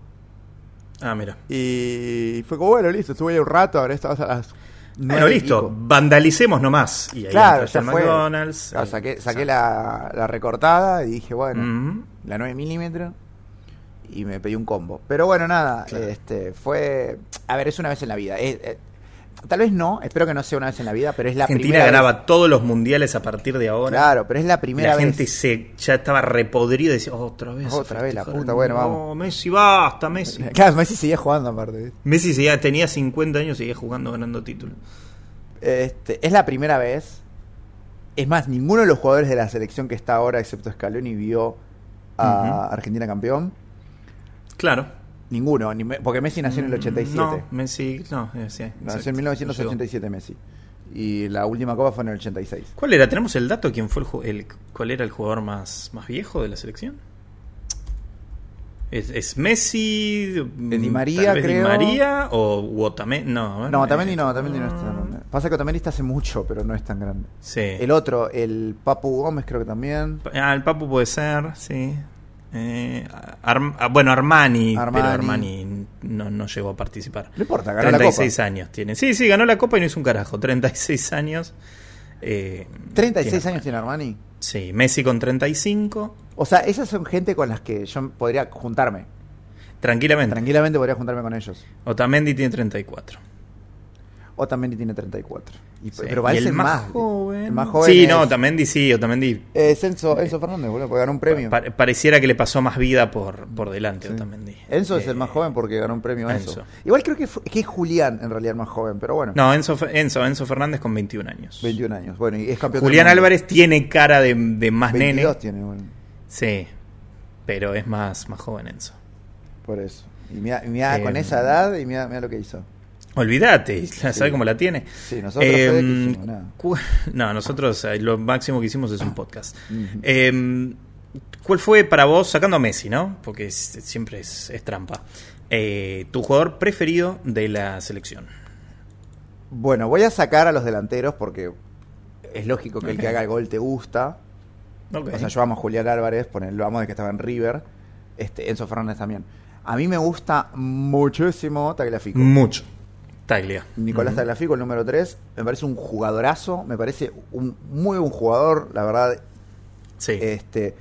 Ah, mira. Y fue como, bueno, listo, estuve ahí un rato. Ahora estamos a las. Bueno, listo. pico. Vandalicemos nomás. Y ahí Claro, ya fue. McDonald's. Claro, saqué saqué la, la recortada y dije, bueno, la 9 milímetros y me pedí un combo. Pero bueno, nada, Claro. este fue... A ver, es una vez en la vida. Eh, eh, tal vez no, espero que no sea una vez en la vida, pero es la Argentina primera ganaba vez. todos los mundiales a partir de ahora. Claro, pero es la primera la vez. gente se ya estaba repodrida y decía, otra vez. Otra vez la festejar". puta, bueno, No, vamos. Messi, basta, Messi. Claro, Messi seguía jugando aparte. Messi seguía, tenía 50 años y seguía jugando, ganando títulos. Este, es la primera vez. Es más, ninguno de los jugadores de la selección que está ahora, excepto Scaloni, vio a. Argentina campeón. Claro. Ninguno, ni me- porque Messi nació en el 87. No, Messi, no, eh, sí, Nació en 1987 Messi. Y la última copa fue en el 86. ¿Cuál era? ¿Tenemos el dato? ¿Quién fue el, el- cuál era el jugador más, más viejo de la selección? ¿Es, es Messi? Di mm, María, tal vez Di creo. María o u Otamendi? No, No, eh, Otamendi no, Otamendi no es tan grande. Pasa que Otamendi está hace mucho, pero no es tan grande. Sí. El otro, el Papu Gómez creo que también. Ah, el Papu puede ser, sí. Eh, Arm- ah, bueno, Armani, Armani. pero Armani no, no llegó a participar. No importa, ganó la 36 copa. años tiene. Sí, sí, ganó la copa y no hizo un carajo. 36 años. eh, 36 tiene años tiene Armani. Sí, Messi con 35. O sea, esas son gente con las que yo podría juntarme. Tranquilamente. Tranquilamente podría juntarme con ellos. Otamendi tiene 34. Otamendi tiene 34. Y, Sí. Pero ¿Y parece el más, más. joven. El más joven. Sí, es, no, Otamendi sí, Otamendi. es Enzo, Enzo Fernández, boludo, porque ganó un premio. pa- pareciera que le pasó más vida por, por delante Sí. Otamendi. Enzo es Eh, el más joven porque ganó un premio Enzo. Enzo. Igual creo que, que es Julián en realidad el más joven, pero bueno. No, Enzo, Enzo, Enzo Fernández con 21 años. 21 años. Bueno, y es campeón Julián. Álvarez tiene cara de, de más 22 nene. tiene, bueno, Sí, pero es más, más joven Enzo. por eso. Y mira, mira Eh, con esa edad y mira, mira lo que hizo. Olvídate, ¿sabes cómo la tiene? Sí, nosotros, Eh, ¿qué hicimos? Cu- no, nosotros eh, lo máximo que hicimos es un podcast. Eh, ¿Cuál fue para vos, sacando a Messi, no? Porque es- siempre es, es trampa, eh, tu jugador preferido de la selección? Bueno, voy a sacar a los delanteros porque es lógico que el que haga el gol te gusta. O sea, yo amo a Julián Álvarez, lo amo de que estaba en River. Este, Enzo Fernández también. A mí me gusta muchísimo Tagliafico. Mucho. Taglia. Nicolás Ujú. Tagliafico, el número 3. Me parece un jugadorazo. Me parece un muy buen jugador, la verdad. Sí. Este,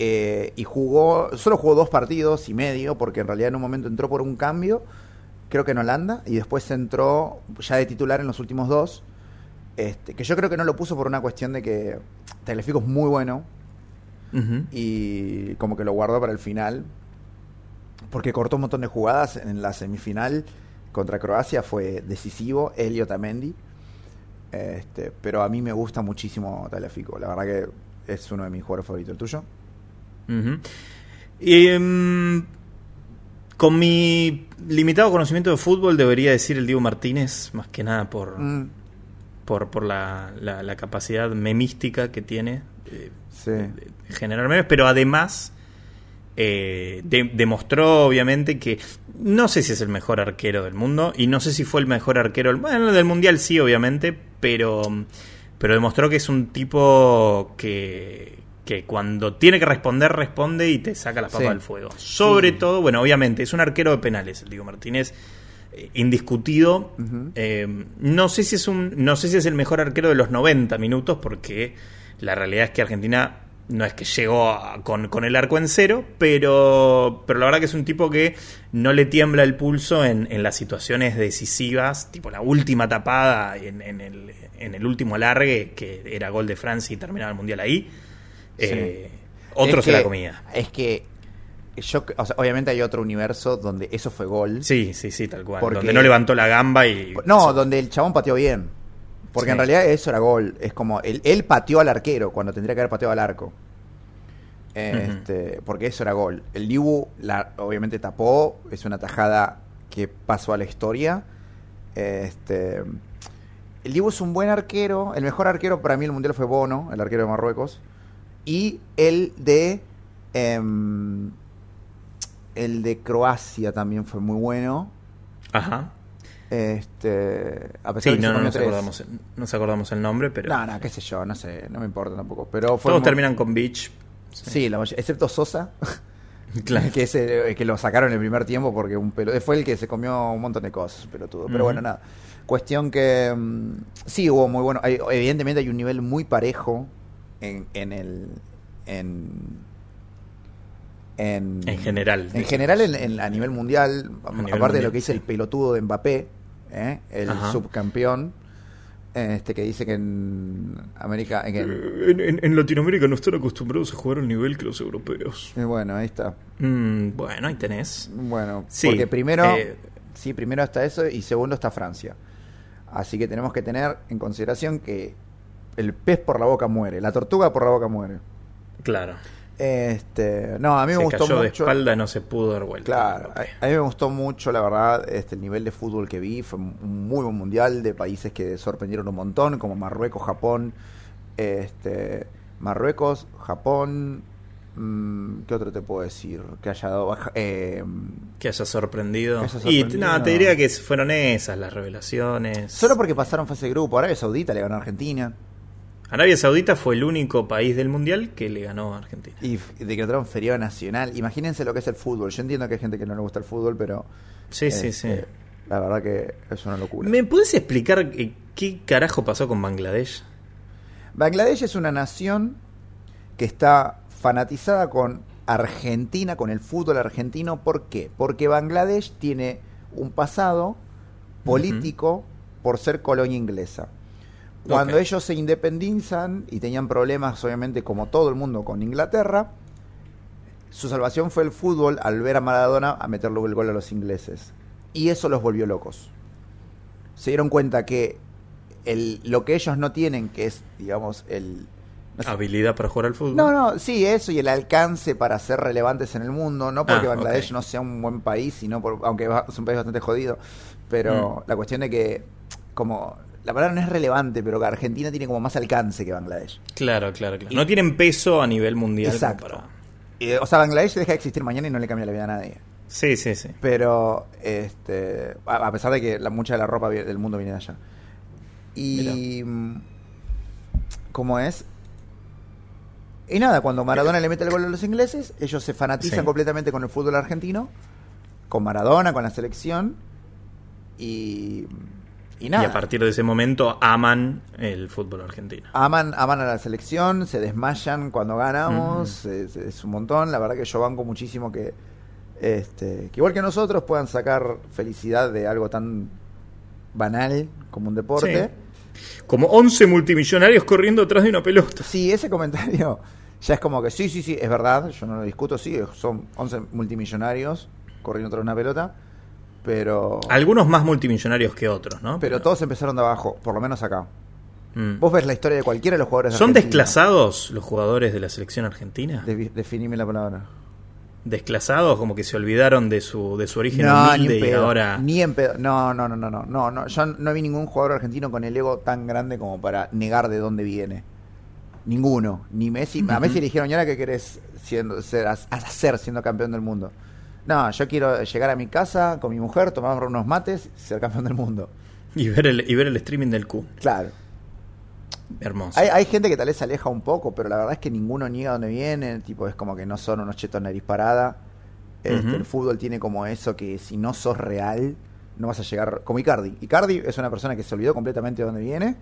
eh, y jugó, solo jugó dos partidos y medio, porque en realidad en un momento entró por un cambio, creo que en Holanda, y después entró ya de titular en los últimos dos. Este, que yo creo que no lo puso por una cuestión de que Tagliafico es muy bueno y como que lo guardó para el final, porque cortó un montón de jugadas en la semifinal contra Croacia, fue decisivo, Elio Tamendi. Este, pero a mí me gusta muchísimo Tagliafico, la verdad que es uno de mis jugadores favoritos. ¿El tuyo? Y, em, con mi limitado conocimiento de fútbol debería decir el Diego Martínez, más que nada por, Mm, por, por la, la- la capacidad memística que tiene eh, sí. de, de generar memes, pero además eh, de- demostró obviamente que no sé si es el mejor arquero del mundo y no sé si fue el mejor arquero del, bueno, del mundial sí obviamente, pero, pero demostró que es un tipo que, que cuando tiene que responder responde y te saca la papa Sí. del fuego. Sobre Sí. todo, bueno, obviamente es un arquero de penales, el Diego Martínez eh, indiscutido. Eh, no sé si es un, no sé si es el mejor arquero de los 90 minutos, porque la realidad es que Argentina no es que llegó a- con, con el arco en cero, pero, pero la verdad que es un tipo que no le tiembla el pulso en, en las situaciones decisivas, tipo la última tapada en, en el, en el último alargue, que era gol de Francia y terminaba el mundial ahí. Eh, otro Es se la comía. Es que yo, o sea, obviamente hay otro universo donde eso fue gol. Sí, sí, sí, tal cual. Porque- Donde no levantó la gamba y. No, donde el chabón pateó bien. Porque Sí. en realidad eso era gol. Es como, él, él pateó al arquero cuando tendría que haber pateado al arco. Este, Porque eso era gol. El Dibu la, obviamente tapó, es una tajada que pasó a la historia. Este, el Dibu es un buen arquero. El mejor arquero para mí el mundial fue Bono, el arquero de Marruecos. Y el de. em, el de Croacia también fue muy bueno. Ajá. Este, a pesar Sí, de que no, no nos acordamos, nos acordamos el nombre, pero No, no, qué sé yo, no sé, no me importa tampoco. Pero todos terminan con Beach. Sí, la mayoría- excepto Sosa, Claro. que, que lo sacaron en el primer tiempo porque un pelo, fue el que se comió un montón de cosas, pelotudo. Pero Ujú. bueno, nada. Cuestión que mm, sí hubo muy bueno. hay- evidentemente hay un nivel muy parejo en, en el. En, en, En general, En digamos. general, en- en- a nivel mundial, nivel aparte de lo que dice sí. el pelotudo de Mbappé, ¿eh? el Ajá. subcampeón, este que dice que en América. en- En, Latinoamérica no están acostumbrados a jugar al nivel que los europeos. bueno, ahí está. Mm, bueno, ahí tenés. Bueno, Sí, porque primero, eh, sí, primero está eso y segundo está Francia. Así que tenemos que tener en consideración que el pez por la boca muere, la tortuga por la boca muere. Claro. Este, no, a mí me Se gustó cayó de mucho. espalda, no se pudo dar vuelta. Claro, a, a mí me gustó mucho, la verdad, este, el nivel de fútbol que vi. Fue un muy buen mundial de países que sorprendieron un montón, como Marruecos, Japón. Este, Marruecos, Japón. mm, ¿Qué otro te puedo decir? Que haya dado. eh, Que haya sorprendido. Que haya Y nada, te diría que fueron esas las revelaciones. solo porque pasaron fase de grupo. Arabia Saudita le ganó a Argentina. Arabia Saudita fue el único país del mundial que le ganó a Argentina. Y decretaron feriado nacional. Imagínense lo que es el fútbol. Yo entiendo que hay gente que no le gusta el fútbol, pero. Sí, sí, este, sí. La verdad que es una locura. ¿Me puedes explicar eh, qué carajo pasó con Bangladesh? Bangladesh es una nación que está fanatizada con Argentina, con el fútbol argentino. ¿Por qué? Porque Bangladesh tiene un pasado político por ser colonia inglesa. Cuando ellos se independizan y tenían problemas, obviamente, como todo el mundo con Inglaterra, su salvación fue el fútbol al ver a Maradona a meterle el gol a los ingleses. Y eso los volvió locos. Se dieron cuenta que el, lo que ellos no tienen, que es, digamos, el... no sé, Habilidad para jugar al fútbol. no, no, sí, eso y el alcance para ser relevantes en el mundo, no porque Ah, Bangladesh no sea un buen país, sino por, aunque es un país bastante jodido, pero Mm. la cuestión de que, como, la palabra no es relevante, pero que Argentina tiene como más alcance que Bangladesh. Claro, claro, claro. Y- No tienen peso a nivel mundial. Exacto. para- Y, o sea, Bangladesh deja de existir mañana y no le cambia la vida a nadie. Sí, sí, sí. Pero, este, a, a pesar de que la, mucha de la ropa del mundo viene de allá. Y, mm, ¿cómo es? Y nada, cuando Maradona le mete el gol a los ingleses, ellos se fanatizan Sí. completamente con el fútbol argentino, con Maradona, con la selección, y, y nada. Y a partir de ese momento aman el fútbol argentino. Aman, aman a la selección, se desmayan cuando ganamos, es, es un montón. La verdad que yo banco muchísimo que, este, que igual que nosotros puedan sacar felicidad de algo tan banal como un deporte. Como 11 multimillonarios corriendo atrás de una pelota. Sí, ese comentario ya es como que sí, sí, sí, es verdad, yo no lo discuto, sí, son 11 multimillonarios corriendo tras una pelota, pero Algunos más multimillonarios que otros, ¿no? pero todos empezaron de abajo, por lo menos acá. Mm. Vos ves la historia de cualquiera de los jugadores de ¿Son desclasados los jugadores de la selección argentina? Defi- definime la palabra. ¿Desclasados? Como que se olvidaron de su, de su origen No, humilde y ahora... Ni en pedo. No, no, no, no, no, no, no. Yo no vi ningún jugador argentino con el ego tan grande como para negar de dónde viene. Ninguno. Ni Messi. A Messi le dijeron, ¿y ahora qué querés siendo, ser, hacer siendo campeón del mundo? No, yo quiero llegar a mi casa con mi mujer, tomar unos mates y ser campeón del mundo. Y ver el, y ver el streaming del Q. Claro. Hermoso. Hay, hay gente que tal vez se aleja un poco, pero la verdad es que ninguno niega dónde viene. Tipo, es como que no son unos chetos nariz parada. Este. El fútbol tiene como eso que si no sos real, no vas a llegar. Como Icardi. Icardi es una persona que se olvidó completamente de dónde viene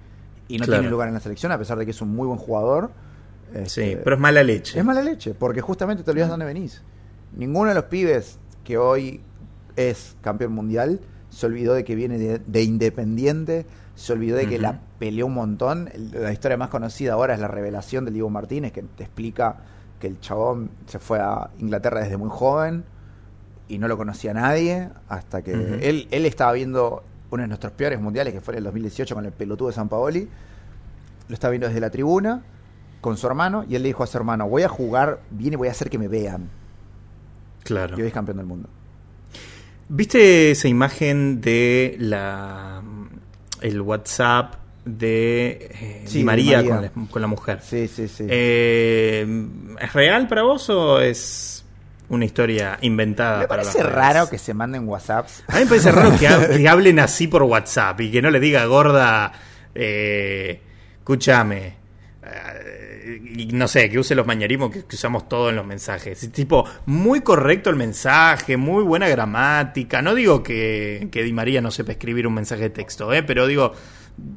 y no Claro. tiene lugar en la selección, a pesar de que es un muy buen jugador. Sí, Este, pero es mala leche. es mala leche, porque justamente te olvidas de dónde venís. Ninguno de los pibes que hoy es campeón mundial se olvidó de que viene de, de Independiente, se olvidó de que la peleó un montón. La historia más conocida ahora es la revelación del Diego Martínez, que te explica que el chabón se fue a Inglaterra desde muy joven y no lo conocía nadie, hasta que él, él estaba viendo uno de nuestros peores mundiales, que fue en el 2018 con el pelotudo de San Paoli, lo estaba viendo desde la tribuna con su hermano y él le dijo a su hermano, voy a jugar bien y voy a hacer que me vean. Claro. Y hoy es campeón del mundo. ¿Viste esa imagen de la el WhatsApp de eh, Sí, María. Con, la, con la mujer? Sí, sí, sí. Eh, ¿Es real para vos o es una historia inventada me para parece redes? raro que se manden WhatsApps. A mí me parece raro que, ha- que hablen así por WhatsApp y que no le diga gorda, eh, escúchame. Eh, y no sé, que use los mañarismos que, que usamos todos en los mensajes. Es tipo, muy correcto el mensaje, muy buena gramática. No digo que, que Di María no sepa escribir un mensaje de texto, ¿eh? pero digo,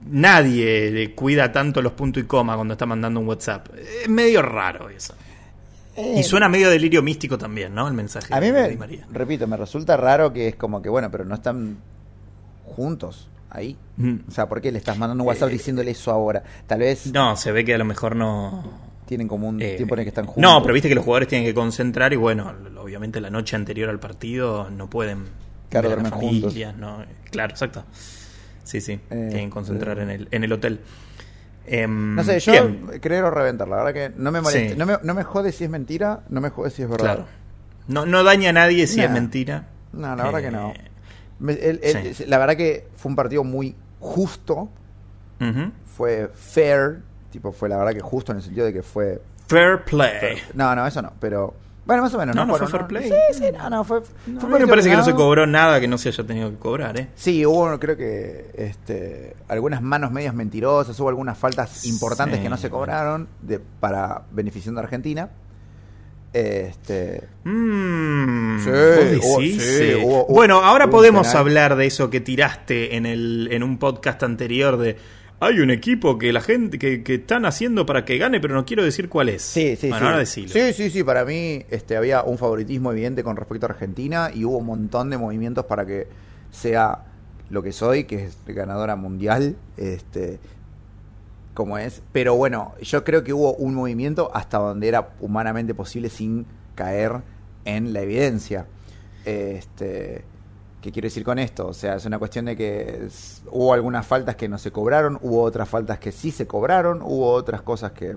nadie eh, cuida tanto los puntos y coma cuando está mandando un WhatsApp. Es medio raro eso. Y suena medio delirio místico también, ¿no? El mensaje A mí de me, Di María. repito, me resulta raro que es como que, bueno, pero no están juntos ahí. Mm. O sea, ¿por qué le estás mandando un WhatsApp Eh, diciéndole eso ahora? Tal vez No, se ve que a lo mejor no. tienen como un eh, tiempo en el que están juntos. No, pero viste que los jugadores tienen que concentrar y bueno, obviamente la noche anterior al partido no pueden Claro, ver a juntos. ¿no? Claro, exacto. Sí, sí, tienen que Eh, concentrar eh. en el, en el hotel. Em, No sé, yo bien, creer o reventar, la verdad que no me molesta. Sí. No, me, no me jode si es mentira, no me jode si es verdad. claro. No, no daña a nadie si Nah. es mentira. No, la verdad que no. Me- el- el- Sí. La verdad que fue un partido muy justo, fue fair, tipo fue la verdad que justo en el sentido de que fue... Fair play. No, no, eso no, pero... Bueno, más o menos, No, ¿no? no fue fair play. Sí, sí, no, no, fue... No, un a mí me parece que no se cobró nada que no se haya tenido que cobrar, ¿eh? Sí, hubo creo que este, algunas manos medias mentirosas, hubo algunas faltas importantes Sí, que no se cobraron de, para beneficiando a Argentina. Este, Mm, Sí, sí, hubo- bueno, ahora podemos hablar de eso que tiraste en el en un podcast anterior de hay un equipo que la gente que, que están haciendo para que gane, pero no quiero decir cuál es. Sí, sí, bueno, sí. ahora. Sí, sí, sí. Para mí este, había un favoritismo evidente con respecto a Argentina y hubo un montón de movimientos para que sea lo que soy, que es ganadora mundial, este, como es. Pero bueno, yo creo que hubo un movimiento hasta donde era humanamente posible sin caer en la evidencia. Este, ¿Qué quiero decir con esto? O sea, es una cuestión de que hubo algunas faltas que no se cobraron, hubo otras faltas que sí se cobraron, hubo otras cosas que,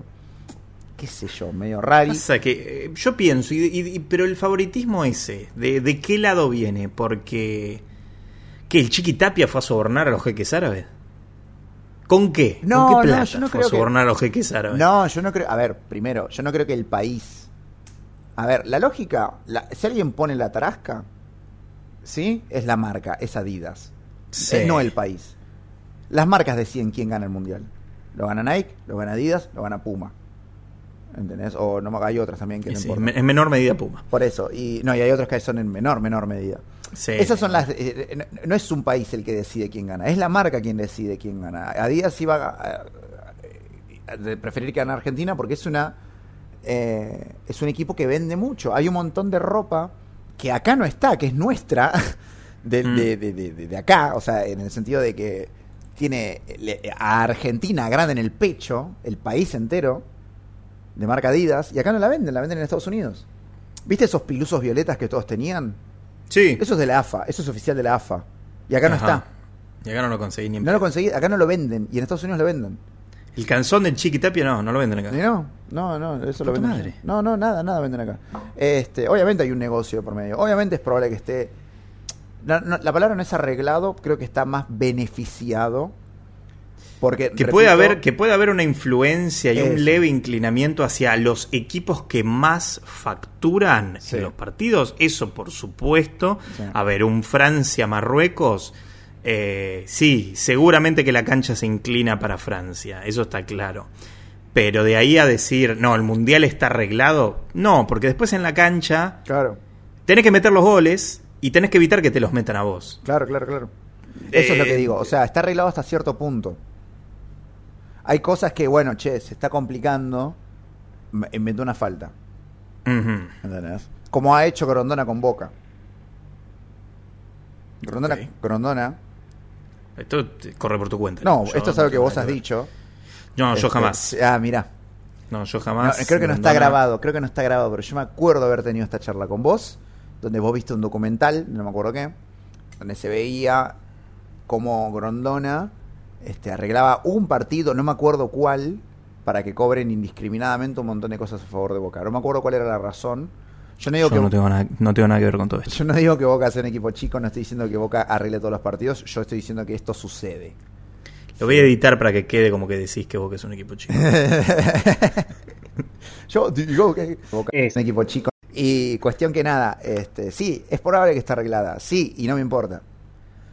qué sé yo, medio rari. Pasa que eh, yo pienso, y, y- pero el favoritismo ese, ¿de, qué lado viene? Porque que el Chiqui Tapia fue a sobornar a los jeques árabes. ¿Con qué? No, ¿Con no, qué plata yo no fue a creo que- sobornar a los jeques árabes? No, yo no creo. A ver, primero, yo no creo que el país. A ver, la lógica. la- si alguien pone la tarasca, ¿sí? Es la marca, es Adidas. Sí. Es no el país. Las marcas deciden quién gana el mundial. Lo gana Nike, lo gana Adidas, lo gana Puma. ¿Entendés? O no hay otras también que no sí, en menor medida Puma. Por eso. Y no, y hay otras que son en menor, menor medida. Sí. Esas son las. eh, no, no es un país el que decide quién gana, es la marca quien decide quién gana. Adidas iba a, preferir que gane Argentina porque es una. eh, es un equipo que vende mucho. Hay un montón de ropa que acá no está, que es nuestra, de, Mm. de- de- de- de acá, o sea, en el sentido de que tiene a Argentina grande en el pecho, el país entero, de marca Adidas, y acá no la venden, la venden en Estados Unidos. ¿Viste esos pilusos violetas que todos tenían? Sí. Eso es de la AFA, eso es oficial de la AFA. Y acá no está. Y acá no lo conseguí ni en No lo conseguí, acá no lo venden. Y en Estados Unidos lo venden. El canzón del Chiqui Tapia no, no lo venden acá. ¿Y no? No, no, eso lo venden. madre. No, no, nada, nada venden acá. Este, obviamente hay un negocio por medio. Obviamente es probable que esté. no, no, la palabra no es arreglado, creo que está más beneficiado. Porque. Que repito, puede, haber, que puede haber una influencia y Eso. un leve inclinamiento hacia los equipos que más facturan Sí. en los partidos. Eso, por supuesto. Sí. A ver, un Francia-Marruecos. eh, sí, seguramente que la cancha se inclina para Francia. Eso está claro. Pero de ahí a decir, no, el mundial está arreglado. No, porque después en la cancha Claro, tenés que meter los goles y tenés que evitar que te los metan a vos. claro, claro, claro. Eso es lo que Eh, digo. O sea, está arreglado hasta cierto punto. Hay cosas que, bueno, che, se está complicando. Inventó una falta. ¿Entendés? Como ha hecho Grondona con Boca. Grondona. Grondona. Esto corre por tu cuenta. No, Yo esto es algo que vos has dicho. No, yo Este, jamás. Ah, mira. No, yo No, jamás. creo que no está grabado, creo que no está grabado, pero yo me acuerdo haber tenido esta charla con vos, donde vos viste un documental, no me acuerdo qué, donde se veía cómo Grondona este, arreglaba un partido, no me acuerdo cuál, para que cobren indiscriminadamente un montón de cosas a favor de Boca. No me acuerdo cuál era la razón. Yo no digo Yo que no tengo, nada, no tengo nada que ver con todo esto. yo no digo que Boca sea un equipo chico, no estoy diciendo que Boca arregle todos los partidos, yo estoy diciendo que esto sucede. Lo voy a editar para que quede como que decís que Boca es un equipo chico. Yo digo que Boca es un equipo chico. Y cuestión que nada, este, sí, es probable que esté arreglada, sí, y no me importa.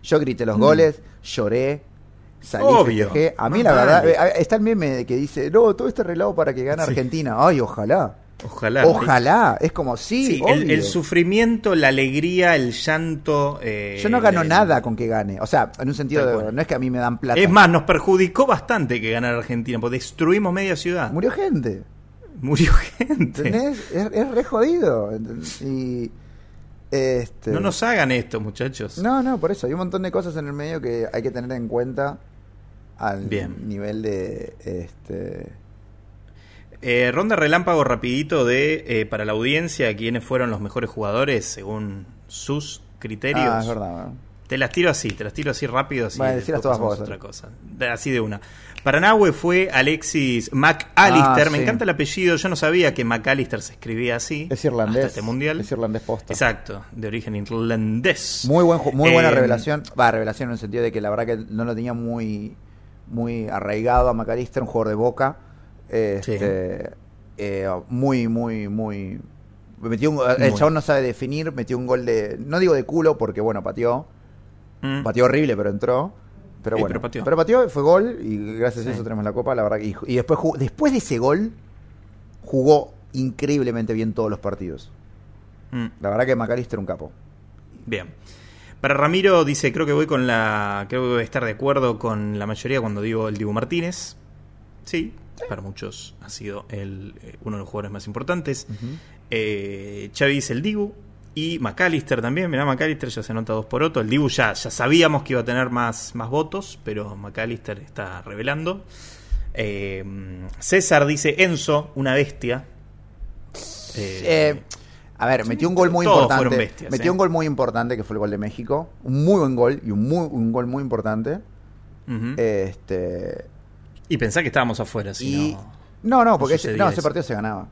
Yo grité los goles, lloré, salí. Obvio. festejé. A mí la verdad, vale. eh, está el meme que dice, no, todo está arreglado para que gane Sí. Argentina. Ay, ojalá. Ojalá. Ojalá. Es como, sí, Sí, el, sufrimiento, la alegría, el llanto. eh, Yo no gano el- nada con que gane. O sea, en un sentido de, cual. no es que a mí me dan plata. Es más, nos perjudicó bastante que ganara Argentina, porque destruimos media ciudad. Murió gente. Murió gente. ¿Entendés? Es, es re jodido. Y. Este, No nos hagan esto, muchachos. No, no, por eso. Hay un montón de cosas en el medio que hay que tener en cuenta al Bien. nivel de. Este, Eh, ronda relámpago rapidito de eh, para la audiencia quiénes fueron los mejores jugadores según sus criterios. Ah, es verdad. ¿no? Te las tiro así, te las tiro así rápido, así decilas todas vos, otra cosa. De- Así de una. Para Nahue fue Alexis McAllister. Ah, Me sí. encanta el apellido. Yo no sabía que McAllister se escribía así. Es irlandés. Hasta este mundial. Es irlandés posta. Exacto, de origen irlandés. Muy, buen, muy buena Eh, revelación. Va, revelación en el sentido de que la verdad que no lo tenía muy, muy arraigado a McAllister, un jugador de boca. Este, eh, muy, muy, muy. Metió un- el chabón no sabe definir, metió un gol de. No digo de culo porque, bueno, pateó. Mm. Pateó horrible, pero entró. Pero Sí, bueno, pero pateó. fue gol y gracias Sí. a eso tenemos la copa, la verdad. Y, y después, jugó- después de ese gol, jugó increíblemente bien todos los partidos. Mm. La verdad que McAllister un capo. Bien. Para Ramiro dice, creo que voy con la. Creo que voy a estar de acuerdo con la mayoría cuando digo el Dibu Martínez. Sí, para muchos ha sido el, eh, uno de los jugadores más importantes. Eh, Xavi dice el Dibu. Y McAllister también, mirá, McAllister ya se nota dos por otro. El Dibu ya, ya sabíamos que iba a tener más, más votos, pero McAllister está revelando. Eh, César dice Enzo, una bestia. Eh, Eh, a ver, metió un gol muy todos importante. bestias, metió ¿eh? un gol muy importante que fue el gol de México. Un muy buen gol y un, muy, un gol muy importante. Este, y pensá que estábamos afuera, si y, no. no, no, porque ese, no, ese partido se ganaba.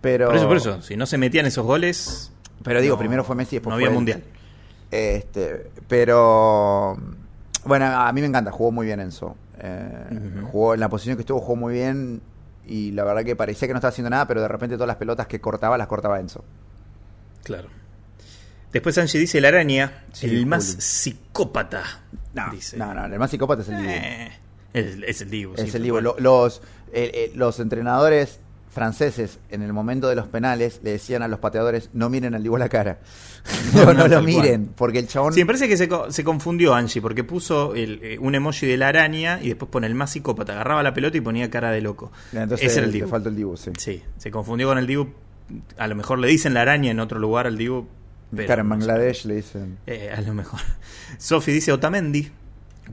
Pero, Por eso, por eso, si no se metían esos goles. Pero digo, no- primero fue Messi, después No fue había mundial. Este, pero bueno, a mí me encanta, jugó muy bien Enzo. Eh. Jugó en la posición que estuvo, jugó muy bien y la verdad que parecía que no estaba haciendo nada, pero de repente todas las pelotas que cortaba las cortaba Enzo. Claro. Después Angie dice la araña, Sí, el más psicópata. No, dice. no, no, el más psicópata es el Dibu. Eh, es, es el Dibu. sí, es el Dibu. Lo- Los, eh, eh, los entrenadores franceses en el momento de los penales le decían a los pateadores no miren al Dibu a la cara. No, no, lo miren, porque el chabón... Sí, me parece que se, se confundió Angie porque puso el, eh, un emoji de la araña y después pone el más psicópata. Agarraba la pelota y ponía cara de loco. Entonces Ese era el Dibu. falta el Dibu, sí. Sí, se confundió con el Dibu. A lo mejor le dicen la araña en otro lugar al Dibu. pero Claro, en no sé. Bangladesh le dicen... Eh, a lo mejor. Sofi dice Otamendi.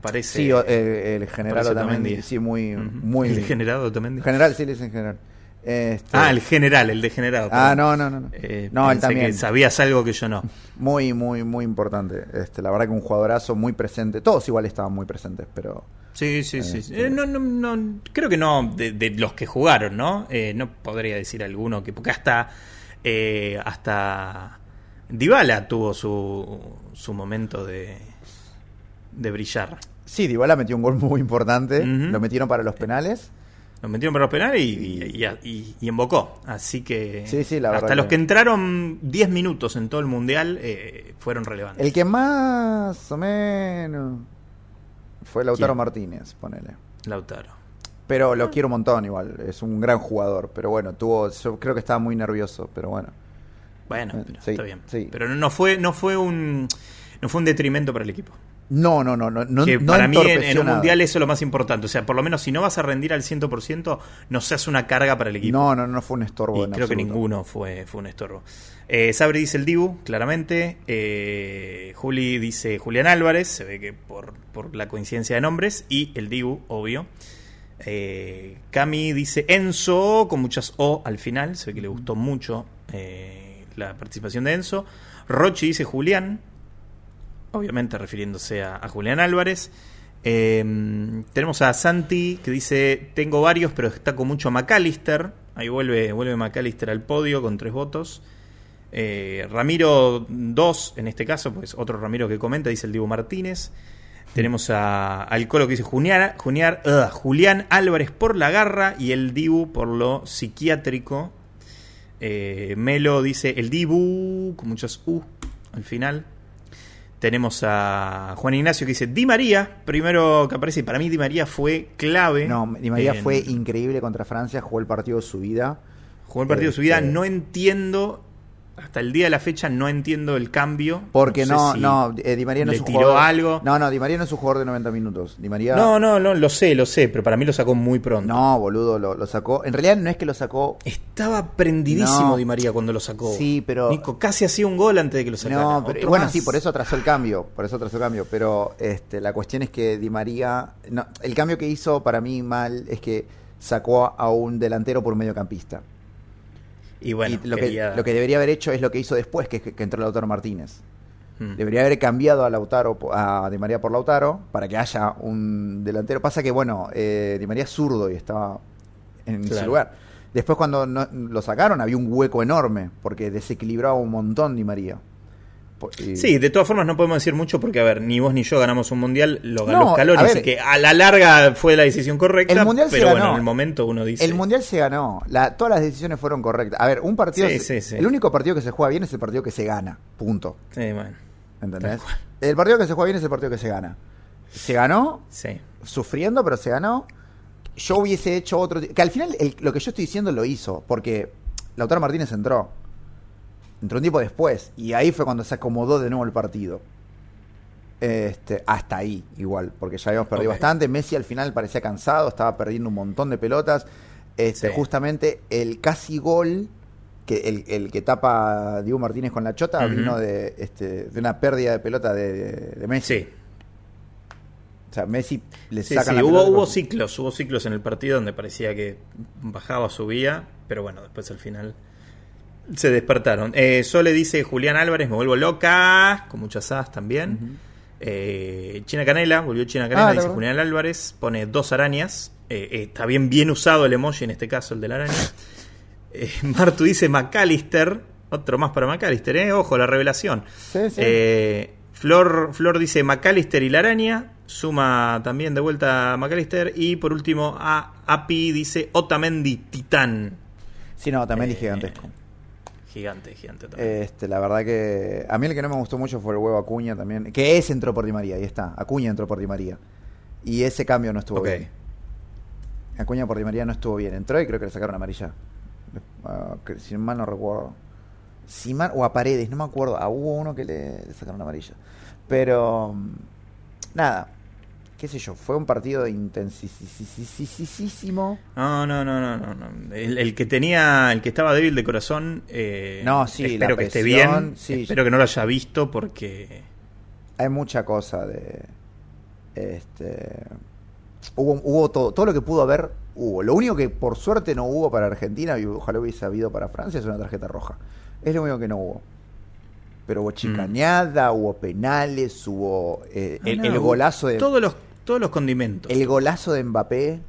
Parece. Sí, o- eh, el general Otamendi, Otamendi. sí, muy... Muy El generado Otamendi. General, sí le dicen general. Este, Ah, el general, el degenerado. Ah, no, no, no. No, Eh, no él también. que sabías algo que yo no. Muy, muy, muy importante. Este, la verdad que un jugadorazo muy presente. Todos igual estaban muy presentes, pero... Sí, sí, sí. sí. Eh, no, no, no, creo que no, de, de los que jugaron, ¿no? Eh, no podría decir alguno que. Porque hasta. eh, hasta. Dybala tuvo su, su momento de. de brillar. Sí, Dybala metió un gol muy importante. Lo metieron para los penales. Lo metieron para los penales y, y, y- y- y embocó. Así que. Sí, sí, la Hasta verdad los que- entraron 10 minutos en todo el mundial eh, fueron relevantes. El que más o menos fue Lautaro ¿Quién? Martínez, ponele. Lautaro. Pero lo quiero un montón igual. Es un gran jugador. Pero bueno, tuvo, yo creo que estaba muy nervioso. Pero bueno. Bueno, Eh, pero sí, está bien. sí. Pero no fue, no fue un. No fue un detrimento para el equipo. No, no, no. no, que no para mí en, un mundial eso es lo más importante. O sea, por lo menos si no vas a rendir al 100%, no seas una carga para el equipo. No, no, no fue un estorbo. y en creo que ninguno fue, fue un estorbo. Eh, Sabri dice el Dibu, claramente. Eh, Juli dice Julián Álvarez, se ve que por, por la coincidencia de nombres. Y el Dibu, obvio. Eh, Cami dice Enzo, con muchas O al final. Se ve que le gustó mucho eh, la participación de Enzo. Rochi dice Julián, obviamente refiriéndose a, Julián Álvarez. Eh, tenemos a Santi que dice: Tengo varios, pero destaco mucho a McAllister. Ahí vuelve, vuelve McAllister al podio con tres votos. Eh, Ramiro 2, en este caso, pues otro Ramiro que comenta, dice el Divo Martínez. Tenemos a, al Colo que dice Julián, ugh, Julián Álvarez por la garra y el Dibu por lo psiquiátrico. Eh, Melo dice el Dibu, con muchos U al final. Tenemos a Juan Ignacio que dice Di María, primero que aparece. y Para mí Di María fue clave. No, Di María en- fue increíble contra Francia, jugó el partido de su vida. Jugó el partido de su vida. Este- No entiendo, hasta el día de la fecha, no entiendo el cambio. Porque no, si no, eh, Di María no le es un tiró jugador. algo. No, no, Di María no es un jugador de 90 minutos. Di María. No, no, no, lo sé, lo sé, pero para mí lo sacó muy pronto. No, boludo, lo, lo sacó. En realidad no es que lo sacó. Estaba prendidísimo No. Di María cuando lo sacó. Sí, pero- Nico casi hacía un gol antes de que lo sacara. No, pero, bueno, más. sí, por eso atrasó el cambio. Por eso atrasó el cambio. Pero este, la cuestión es que Di María. no, el cambio que hizo para mí mal es que sacó a un delantero por un mediocampista. Y bueno, y lo, quería- que, lo que debería haber hecho es lo que hizo después, que, que entró Lautaro Martínez. Mm. Debería haber cambiado a Lautaro a Di María por Lautaro para que haya un delantero. Pasa que, bueno, eh, Di María es zurdo y estaba en ese Claro. lugar. Después cuando no- lo sacaron había un hueco enorme porque desequilibraba un montón Di María. Y- Sí, de todas formas no podemos decir mucho porque, a ver, ni vos ni yo ganamos un mundial, lo ganó No, Scaloni, a ver, así que a la larga fue la decisión correcta, El mundial se pero bueno, ganó. en el momento uno dice... El mundial se ganó. La- todas las decisiones fueron correctas. A ver, un partido. Sí, se- sí, sí. El único partido que se juega bien es el partido que se gana. Punto. Sí, bueno, ¿Entendés? El partido que se juega bien es el partido que se gana. Se ganó, sí. sufriendo, pero se ganó. Yo hubiese hecho otro. Que al final el- lo que yo estoy diciendo lo hizo, porque Lautaro Martínez entró. Entró un tiempo después. Y ahí fue cuando se acomodó de nuevo el partido. Este, hasta ahí, igual, porque ya habíamos perdido bastante. Messi al final parecía cansado, estaba perdiendo un montón de pelotas. Este, Sí. Justamente el casi gol, que el, el que tapa Diego Martínez con la chota, vino de, este, de una pérdida de pelota de, de Messi. Sí, O sea, Messi le sí, sacan sí, la hubo, hubo ciclos, hubo ciclos en el partido donde parecía que bajaba, subía, pero bueno, después al final se despertaron. Eh, Sole dice Julián Álvarez, me vuelvo loca, con muchas as también. Eh, China Canela, volvió China Canela, Ah, la dice. Julián Álvarez, pone dos arañas. Eh, eh, está bien, bien usado el emoji, en este caso el de la araña. Martu dice McAllister, otro más para McAllister, eh, ojo, la revelación. Sí, sí. Flor, Flor dice McAllister y la araña, suma también de vuelta a McAllister. Y por último, a Api dice Otamendi Titán. Sí, no, es gigantesco. Gigante, gigante también. Este, la verdad que a mí el que no me gustó mucho fue el huevo Acuña también, que ese entró por Di María, ahí está, Acuña entró por Di María. Y ese cambio no estuvo bien. Acuña por Di María no estuvo bien, entró y creo que le sacaron amarilla. Que- si mal no recuerdo. Si mal, o a Paredes, no me acuerdo. Ah, hubo uno que le, le sacaron amarilla. Pero mm, nada, qué sé yo, fue un partido intensísimo. No, no, no, no, no. no. El, el que tenía, el que estaba débil de corazón. eh, No, sí, espero la que esté bien. sí. Espero que no lo haya visto porque. hay mucha cosa de este hubo hubo todo todo lo que pudo haber hubo lo único que por suerte no hubo para Argentina y ojalá hubiese habido para Francia es una tarjeta roja es lo único que no hubo pero hubo chicañada hubo penales hubo eh, el, Ah, el no, golazo de Todos los, todos los condimentos. el golazo de Mbappé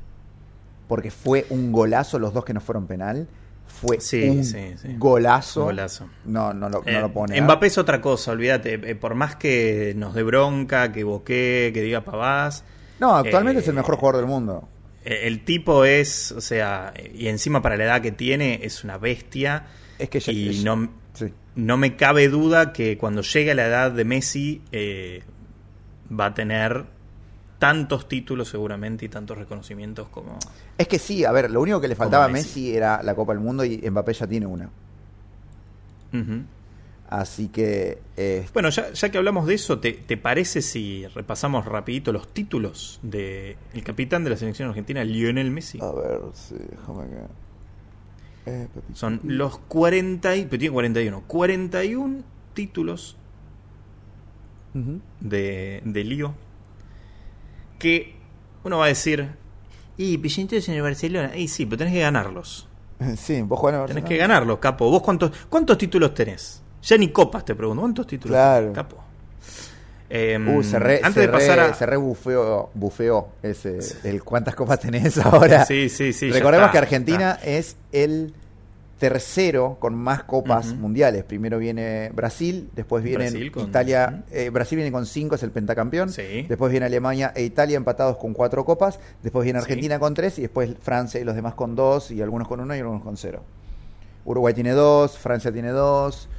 porque fue un golazo los dos que no fueron penal fue Sí, un sí, sí. golazo golazo. no no lo, no Eh, lo pone Mbappé es otra cosa, olvídate. Eh, por más que nos dé bronca, que boquee, que diga pavadas. no actualmente eh, es el mejor jugador del mundo eh, El tipo es, o sea, y encima para la edad que tiene, es una bestia. es que ya- y ya- no, sí. no me cabe duda que cuando llegue a la edad de Messi eh, va a tener tantos títulos seguramente y tantos reconocimientos como... Es que sí, a ver, lo único que le faltaba a Messi. Messi era la Copa del Mundo y Mbappé ya tiene una. Así que eh, Bueno, ya, ya que hablamos de eso, ¿te, te parece si repasamos rapidito los títulos de el capitán de la selección argentina, Lionel Messi? a ver, sí, déjame que eh. Son los 40 y, pero tiene 41, 41 títulos de, de lío que uno va a decir, y Pillentos en el Barcelona, y sí, pero tenés que ganarlos. Sí, vos jugás en el Tenés que ganarlos, capo. ¿Vos cuántos, cuántos títulos tenés? Ya ni copas te pregunto, ¿cuántos títulos Claro. tenés, capo? Uh, se re, antes se de pasar re- a... se re bufeó, bufeó ese, el cuántas copas tenés ahora. Sí, sí, sí. Recordemos está, que Argentina es el tercero con más copas mundiales. Primero viene Brasil, después viene Brasil con- Italia. eh, Brasil viene con cinco, es el pentacampeón. Sí. Después viene Alemania e Italia empatados con cuatro copas. Después viene Sí. Argentina con tres y después Francia y los demás con dos y algunos con uno y algunos con cero. Uruguay tiene dos, Francia tiene dos.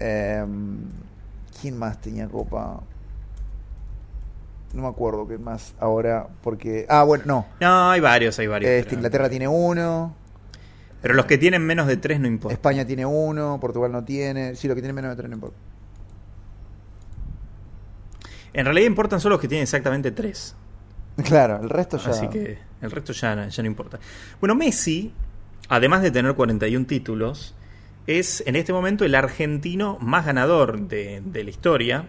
em, ¿Quién más tenía copa? No me acuerdo qué más ahora, porque... Ah, bueno, no. No, hay varios, hay varios. Este, pero- Inglaterra tiene uno, Pero los que tienen menos de tres no importa. España tiene uno, Portugal no tiene. Sí, lo que tiene menos de tres no importa. En realidad importan solo los que tienen exactamente tres. Claro, el resto ya... Así que el resto ya, no- ya no importa. Bueno, Messi, además de tener 41 títulos, es en este momento el argentino más ganador de, de la historia.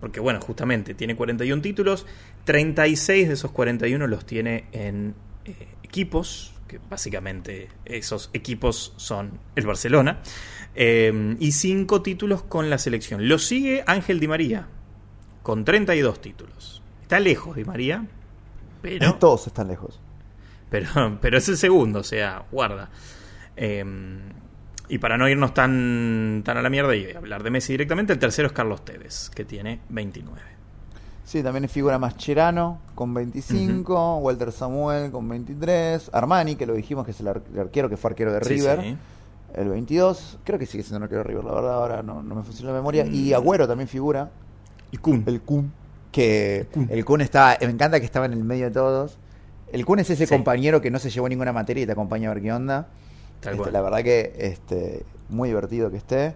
Porque, bueno, justamente tiene 41 títulos, 36 de esos 41 los tiene en eh, equipos, que básicamente esos equipos son el Barcelona, eh, y 5 títulos con la selección. Lo sigue Ángel Di María, con 32 títulos. Está lejos Di María, pero... Todos están lejos. Pero, pero es el segundo, o sea, guarda. Eh, y para no irnos tan, tan a la mierda y hablar de Messi directamente, el tercero es Carlos Tevez, que tiene 29. Sí, también figura Mascherano con 25, Walter Samuel con 23, Armani, que lo dijimos que es el, ar- el arquero que fue arquero de Sí, River, sí. el 22, creo que sigue siendo arquero de River, la verdad ahora no, no me funciona la memoria, Mm. y Agüero también figura, Y Kun. el Kun, que Kun. el Kun está, me encanta que estaba en el medio de todos, el Kun es ese Sí. compañero que no se llevó ninguna materia y te acompaña a ver qué onda, Tal Este, cual. la verdad que este, muy divertido que esté.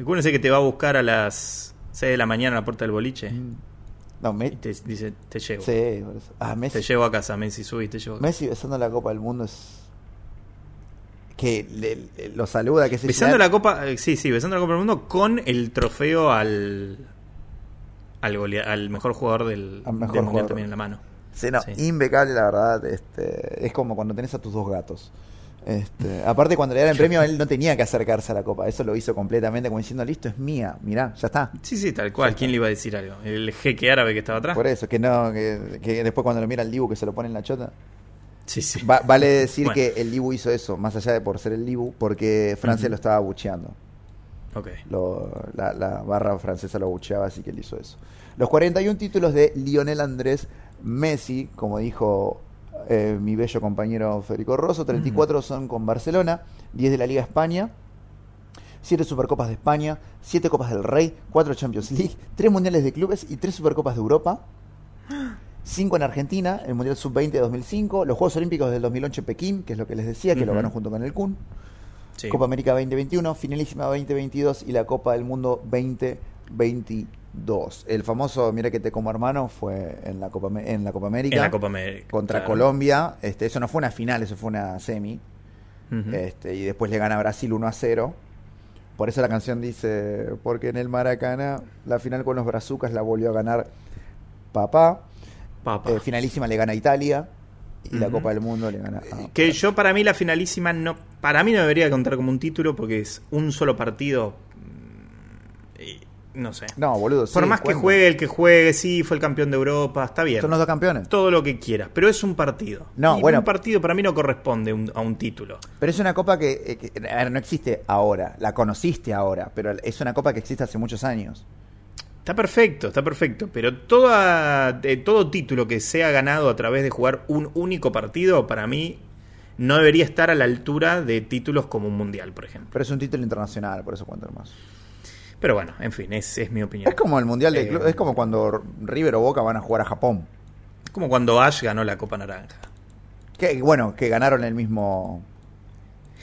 Y Kun es el que te va a buscar a las 6 de la mañana a la puerta del boliche. No, Me- Y te dice, te llevo. sí, por eso. Ah, Messi, Te llevo a casa, Messi, subí, te llevo a casa. Messi besando la Copa del Mundo es. Que le- le- lo saluda, que se Besando la copa, eh, sí, sí, besando la Copa del Mundo con el trofeo al al, golea- al mejor jugador del, Al mejor del jugador. también en la mano. Sí, no, Sí. impecable, la verdad. Este, es como cuando tenés a tus dos gatos. Este, aparte, cuando le dan el premio, él no tenía que acercarse a la copa. Eso lo hizo completamente, como diciendo, listo, es mía, mirá, ya está. Sí, sí, tal cual. ¿Quién le iba a decir algo? ¿El jeque árabe que estaba atrás? Por eso, que no, que, que después cuando lo mira el Dibu que se lo pone en la chota. Sí, sí. Va- vale decir Bueno. que el Dibu hizo eso, más allá de por ser el Dibu, porque Francia lo estaba bucheando. Ok. Lo- la, la barra francesa lo bucheaba, así que él hizo eso. Los 41 títulos de Lionel Andrés Messi, como dijo eh, mi bello compañero Federico Rosso, 34 son con Barcelona, 10 de la Liga España, 7 Supercopas de España, 7 Copas del Rey, 4 Champions League, 3 Mundiales de Clubes y 3 Supercopas de Europa. 5 en Argentina, el Mundial Sub-20 de 2005, los Juegos Olímpicos del 2008 en Pekín, que es lo que les decía, que lo Ujú. ganó junto con el Kun. Sí. Copa América 2021, finalísima 2022 y la Copa del Mundo 2022. El famoso Mira que te como hermano fue en la Copa, en la Copa América En la Copa América. contra claro. Colombia. Este, eso no fue una final, eso fue una semi. Este, y después le gana a Brasil 1 a 0. Por eso la canción dice, porque en el Maracaná la final con los brazucas la volvió a ganar papá. Papa. Eh, finalísima le gana a Italia y la. Copa del Mundo le gana a... Que yo para mí la finalísima no para mí no debería contar como un título porque es un solo partido no sé. No, boludo. Por sí, más que juegue el que juegue, sí, fue el campeón de Europa, está bien. Son los dos campeones. Todo lo que quieras, pero es un partido. No, Y bueno. un partido para mí no corresponde un- a un título. Pero es una copa que, eh, que, a ver, no existe ahora, la conociste ahora, pero es una copa que existe hace muchos años. Está perfecto, está perfecto, pero toda, eh, todo título que sea ganado a través de jugar un único partido, para mí no debería estar a la altura de títulos como un mundial, por ejemplo. Pero es un título internacional, por eso cuento más. Pero bueno, en fin, es, es mi opinión. Es como el mundial de Eh, es como cuando River o Boca van a jugar a Japón. Como cuando Ash ganó la Copa Naranja. Que bueno, que ganaron el mismo.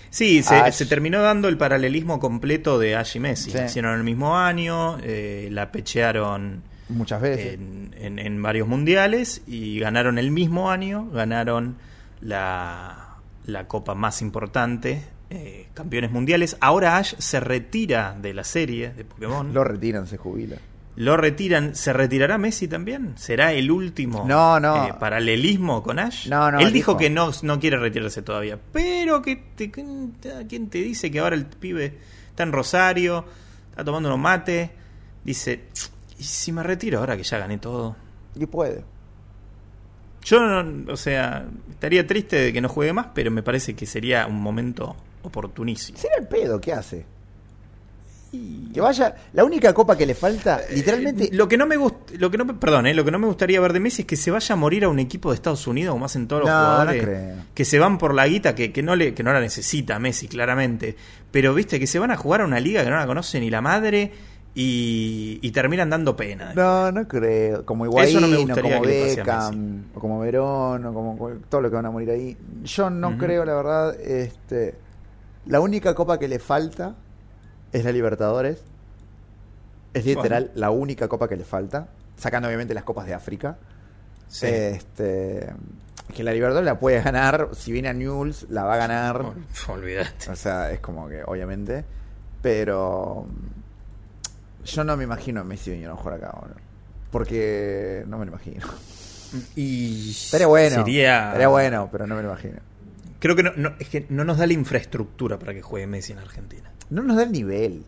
Sí, se terminó dando el paralelismo completo de Ash y Messi. Sí. Hicieron el mismo año, eh, la pechearon Muchas veces. en, en- en varios mundiales y ganaron el mismo año, ganaron la, la copa más importante, eh, campeones mundiales. Ahora Ash se retira de la serie de Pokémon. Lo retiran, se jubila. Lo retiran. ¿Se retirará Messi también? ¿Será el último No, no. eh, paralelismo con Ash? No, no, Él dijo dijo. que no, no quiere retirarse todavía. Pero que te, ¿quién te dice que ahora el pibe está en Rosario, está tomando unos mate? Dice, ¿Y si me retiro ahora que ya gané todo? Y puede. Yo, no, o sea, estaría triste de que no juegue más, pero me parece que sería un momento oportunísimo. Será el pedo, ¿qué hace? Que vaya, la única copa que le falta, literalmente. Eh, lo que no me gusta, lo que no, perdón, eh, lo que no me gustaría ver de Messi es que se vaya a morir a un equipo de Estados Unidos, como hacen todos los No, jugadores, no creo. que se van por la guita, que, que no le, que no la necesita Messi, claramente, pero viste que se van a jugar a una liga que no la conoce ni la madre y, y terminan dando pena. No, no creo. Como Eso no Higuaín, o como Beckham, o como Verón, o como todo lo que van a morir ahí. Yo no creo, la verdad. este La única copa que le falta es la Libertadores. Es literal la única copa que le falta. Sacando obviamente las copas de África. Sí. Este Que la Libertadores la puede ganar. Si viene a Newell's, la va a ganar. Ol- Olvídate. O sea, es como que, obviamente. Pero. Yo no me imagino a Messi viniendo a jugar acá, boludo. Porque no me lo imagino. Y Estaría bueno. Sería, Estaría bueno, pero no me lo imagino. Creo que no, no- es que no nos da la infraestructura para que juegue Messi en Argentina. No nos da el nivel.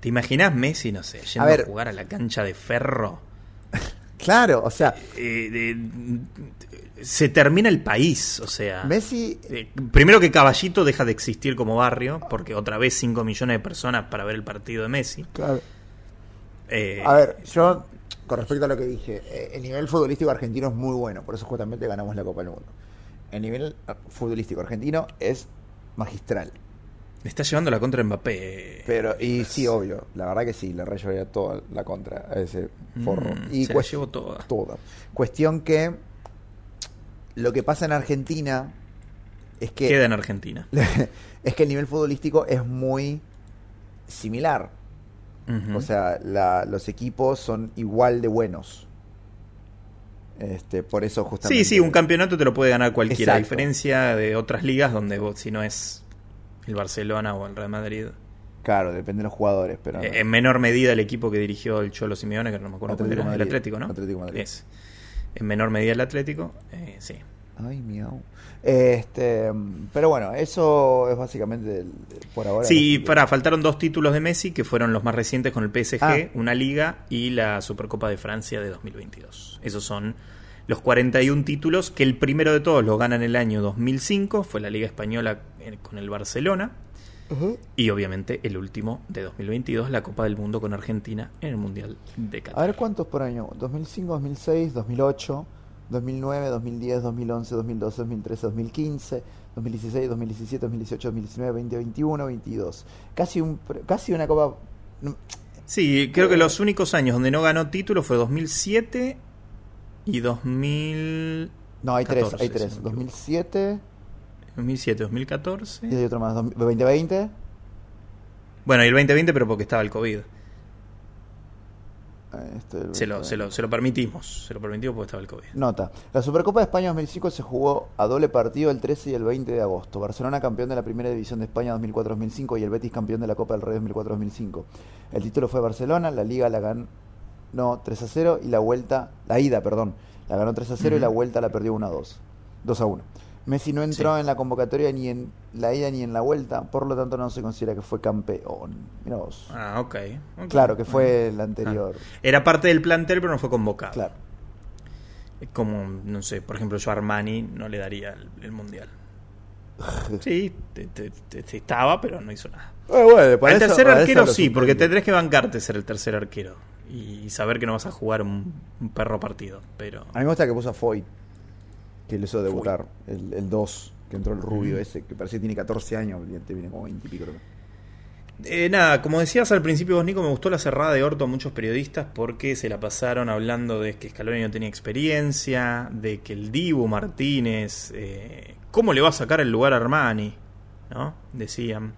¿Te imaginas Messi, no sé, yendo a, ver. jugar a la cancha de ferro? Claro, o sea, Eh, de- se termina el país, o sea. Messi. eh, primero que Caballito deja de existir como barrio, porque otra vez 5 millones de personas para ver el partido de Messi. Claro. Eh, A ver, yo, con respecto a lo que dije, eh, el nivel futbolístico argentino es muy bueno, por eso justamente ganamos la Copa del Mundo. El nivel ah, futbolístico argentino es magistral. le está llevando la contra Mbappé. Pero, y sí, obvio, la verdad que sí, le re llevaría toda la contra a ese forro. Mm, y se la llevó toda. toda. Cuestión que lo que pasa en Argentina es que Queda en Argentina. es que el nivel futbolístico es muy similar. O sea, la- los equipos son igual de buenos. Este, por eso justamente. Sí, sí, un campeonato te lo puede ganar cualquiera, a diferencia de otras ligas donde vos, si no es el Barcelona o el Real Madrid, Claro, depende de los jugadores, pero. eh, en menor medida el equipo que dirigió el Cholo Simeone, que no me acuerdo cuál el. Atlético, ¿no? Atlético Madrid. Es. En menor medida el Atlético, eh, sí. Ay, miau. Este, pero bueno, eso es básicamente el- por ahora. Sí, para, faltaron dos títulos de Messi, que fueron los más recientes con el PSG, Ah. una liga y la Supercopa de Francia de 2022. Esos son los 41 títulos, que el primero de todos lo gana en el año 2005, fue la Liga Española eh, con el Barcelona, Ujú. y obviamente el último de 2022, la Copa del Mundo con Argentina en el Mundial de A Qatar. ver cuántos por año. 2005, 2006, 2008, 2009, 2010, 2011, 2012, 2013, 2015, 2016, 2017, 2018, 2019, 2021, 22. Casi un casi una copa Sí, creo que los únicos años donde no ganó título fue 2007 y 2000... No, hay tres, 14, hay si tres. no me equivoco. 2007 2007, 2014. y hay otro más, 2020. Bueno, y el 2020, pero porque estaba el COVID. Este, el Se lo, 2020. se lo, se lo permitimos. Se lo permitimos porque estaba el COVID. Nota. La Supercopa de España 2005 se jugó a doble partido el 13 y el 20 de agosto. Barcelona campeón de la Primera División de España 2004-2005 y el Betis campeón de la Copa del Rey 2004-2005. El título fue Barcelona, la Liga la ganó 3 a 0 y la vuelta, la ida, perdón, la ganó 3 a 0 y la vuelta la perdió 1 a 2. 2 a 1. Messi no entró Sí. en la convocatoria ni en la ida ni en la vuelta, por lo tanto no se considera que fue campeón. Mirá vos. Ah, ok. Claro, que fue el anterior. Ah. Era parte del plantel, pero no fue convocado. Claro. Como, no sé, por ejemplo, yo a Armani no le daría el, el mundial. Sí, te- te- te- te estaba, pero no hizo nada. Eh, bueno, para Al eso- tercer para arquero sí, porque tendrés que bancarte ser el tercer arquero y saber que no vas a jugar un, un perro partido. Pero A mí me gusta que puso a Foy, que le hizo debutar, el, el 2, que entró el rubio ese, que parece que tiene 14 años, y te viene como 20 y pico. creo. Eh, nada, como decías al principio vos, Nico, me gustó la cerrada de orto a muchos periodistas porque se la pasaron hablando de que Scaloni no tenía experiencia, de que el Dibu Martínez, eh, ¿cómo le va a sacar el lugar a Armani? ¿No? Decían.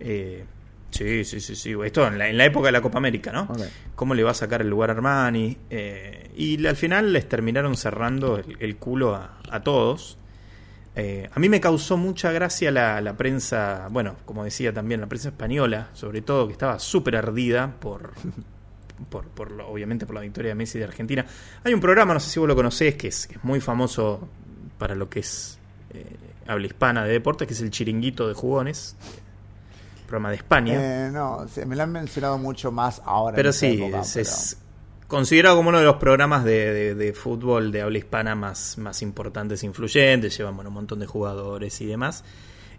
Eh, sí, sí, sí, sí. Esto en la, en la época de la Copa América, ¿no? ¿Cómo le va a sacar el lugar a Armani? Eh, y al final les terminaron cerrando el, el culo a, a todos. Eh, a mí me causó mucha gracia la, la prensa, bueno, como decía también, la prensa española, sobre todo, que estaba súper ardida por, por, por lo- obviamente por la victoria de Messi de Argentina. Hay un programa, no sé si vos lo conocés, que es, que es muy famoso para lo que es eh, habla hispana de deportes, que es el Chiringuito de Jugones, programa de España. Eh, no, se- me lo han mencionado mucho más ahora. Pero sí, época, es, pero- considerado como uno de los programas de, de, fútbol de habla hispana más, más importantes e influyentes, llevan bueno, un montón de jugadores y demás.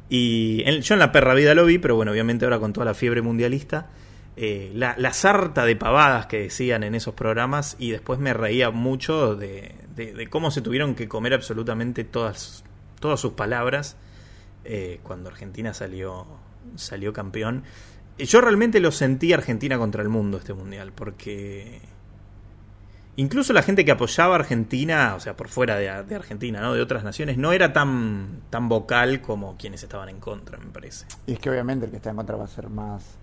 Y yo en la perra vida lo vi, pero bueno, obviamente ahora con toda la fiebre mundialista, eh, la, la, sarta de pavadas que decían en esos programas y después me reía mucho de, de, cómo se tuvieron que comer absolutamente todas, todas sus palabras eh, cuando Argentina salió, salió campeón. Yo realmente lo sentí Argentina contra el mundo este mundial, porque incluso la gente que apoyaba a Argentina, o sea, por fuera de, Argentina, ¿no? De otras naciones, no era tan, tan vocal como quienes estaban en contra, me parece. Y es que obviamente el que está en contra va a ser más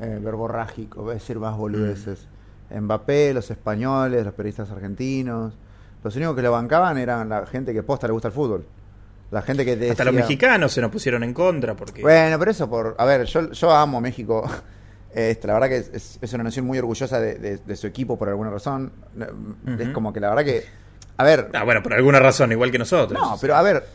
eh, verborrágico, va a decir más boludeces. Mm. Mbappé, los españoles, los periodistas argentinos, los únicos que lo bancaban eran la gente que posta le gusta el fútbol. La gente que Hasta los mexicanos se nos pusieron en contra porque... Bueno, pero eso por... A ver, yo, yo amo México. Este, la verdad que es, es, una nación muy orgullosa de, de, su equipo por alguna razón. Es como que la verdad que. A ver. Ah, bueno, por alguna razón, igual que nosotros. No, pero a ver.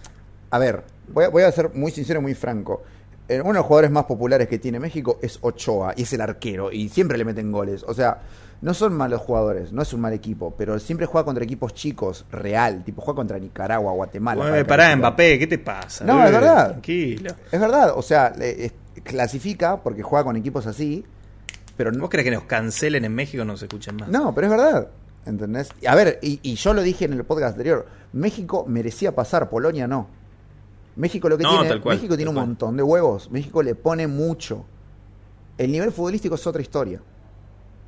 A ver, voy a, voy a ser muy sincero y muy franco. Eh, uno de los jugadores más populares que tiene México es Ochoa, y es el arquero, y siempre le meten goles. O sea, no son malos jugadores, no es un mal equipo, pero siempre juega contra equipos chicos, real, tipo juega contra Nicaragua, Guatemala. Pará, Mbappé, ¿qué te pasa? No, es verdad. Tranquilo. Es verdad, o sea, clasifica porque juega con equipos así, pero ¿Vos crees que nos cancelen en México no se escuchen más? No, pero es verdad. ¿Entendés? A ver, y, yo lo dije en el podcast anterior, México merecía pasar, Polonia no. México lo que tiene, México tiene un montón de huevos, México le pone mucho. El nivel futbolístico es otra historia.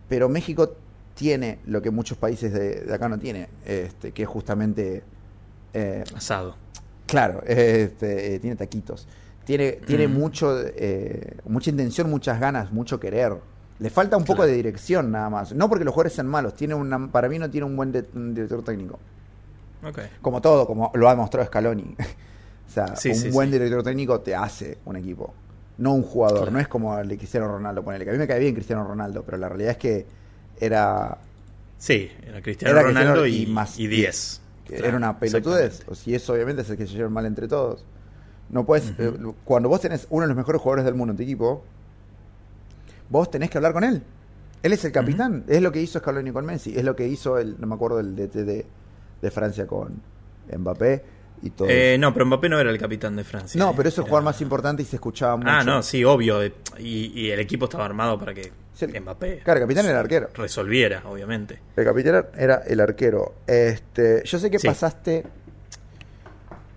Pero México tiene lo que muchos países de, acá no tiene, este, que es justamente eh, asado. Claro, este, eh, tiene taquitos. Tiene, tiene mm. mucho, eh, mucha intención, muchas ganas, mucho querer. Le falta un poco de dirección nada más. No porque los jugadores sean malos, tiene una, para mí no tiene un buen director técnico. Como todo, como lo ha demostrado Scaloni. o sea, un buen director técnico te hace un equipo. No un jugador, no es como el de Cristiano Ronaldo. Ponele, que a mí me cae bien Cristiano Ronaldo, pero la realidad es que era. Sí, era Cristiano Ronaldo y, más y 10. era una pelotudez. O si eso obviamente es el que se lleva mal entre todos. No puedes. Eh, cuando vos tenés uno de los mejores jugadores del mundo en tu equipo, vos tenés que hablar con él. Él es el capitán. Es lo que hizo Scaloni con Messi. Es lo que hizo el, no me acuerdo, el DT de, de Francia con Mbappé y todo. Eh, no, pero Mbappé no era el capitán de Francia. No, pero eso es el jugador más importante y se escuchaba ah, mucho. Ah, no, sí, obvio. Y, el equipo estaba armado para que Mbappé. Claro, el capitán era el arquero. Resolviera, obviamente. El capitán era el arquero. Este, yo sé que pasaste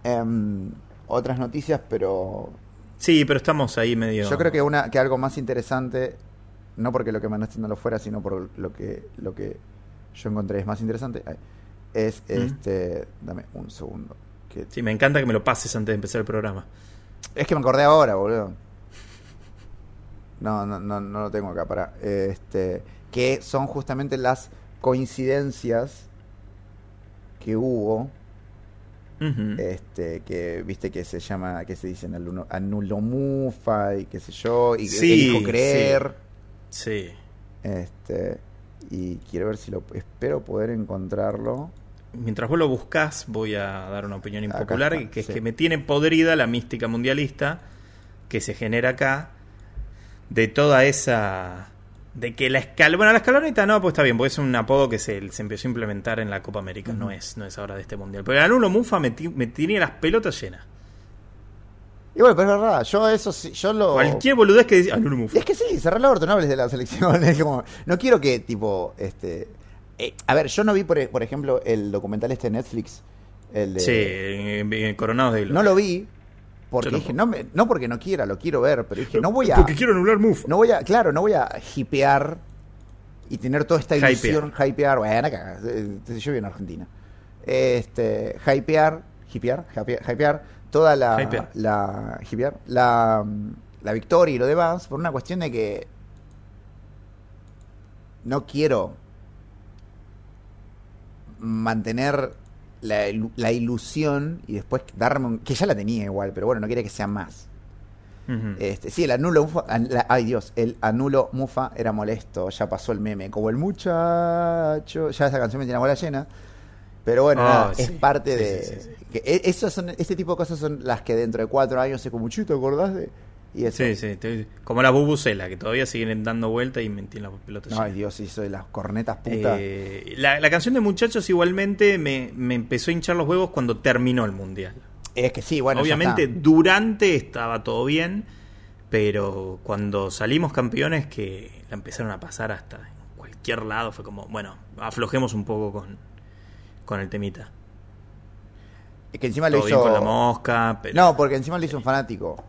em, otras noticias, pero Sí, pero estamos ahí medio. Yo creo que una que algo más interesante, no porque lo que mandaste no lo fuera, sino por lo que lo que yo encontré es más interesante, es este, dame un segundo. Que... Sí, me encanta que me lo pases antes de empezar el programa. Es que me acordé ahora, boludo. No, no, no, no lo tengo acá para este que son justamente las coincidencias que hubo este que viste que se llama que se dicen anulo, mufa y qué sé yo y sí, creer sí. este y quiero ver si lo espero poder encontrarlo mientras vos lo buscas voy a dar una opinión impopular que es que me tiene podrida la mística mundialista que se genera acá de toda esa de que la escala. Bueno, la escaloneta no, pues está bien, porque es un apodo que se, se empezó a implementar en la Copa América, no, es, no es ahora de este mundial. Pero el anulo Mufa me, me tenía las pelotas llenas. Y bueno, pero es verdad, yo eso sí, yo lo. Cualquier boludez que dice. Es que sí, cerrar la no de la selección. Es como, no quiero que, tipo, este. Eh, a ver, yo no vi, por, por ejemplo, el documental este de Netflix. El de, sí, en, Coronados de No lo vi, porque dije, no, me, no porque no quiera, lo quiero ver, pero dije, no voy a. Porque quiero anular Mufa. No voy a, claro, no voy a hipear y tener toda esta ilusión, hypear, bueno, yo vivo en Argentina. Este, hypear, hipear, hypear, toda la, la, hipear, la, la victoria y lo demás, por una cuestión de que no quiero mantener la, ilusión y después darme que ya la tenía igual, pero bueno, no quería que sea más. este, sí, el anulo mufa, ay Dios, el anulo mufa era molesto, ya pasó el meme, como el muchacho, ya esa canción me tiene la bola llena. Pero bueno, oh, es parte de. que e, son, este tipo de cosas son las que dentro de cuatro años se como, ¿te acordás de.? Y eso. Sí, sí, te- como la bubucela, que todavía siguen dando vuelta y mentían las pelotas. Ay, Dios, eso de las cornetas putas. Eh, la, la canción de Muchachos igualmente me, me empezó a hinchar los huevos cuando terminó el Mundial. es que sí, bueno, Obviamente durante estaba todo bien, pero cuando salimos campeones que la empezaron a pasar hasta en cualquier lado fue como, bueno, aflojemos un poco con, con el temita. Es que encima lo Todo bien hizo. con la mosca, pero... No, porque encima lo hizo un fanático.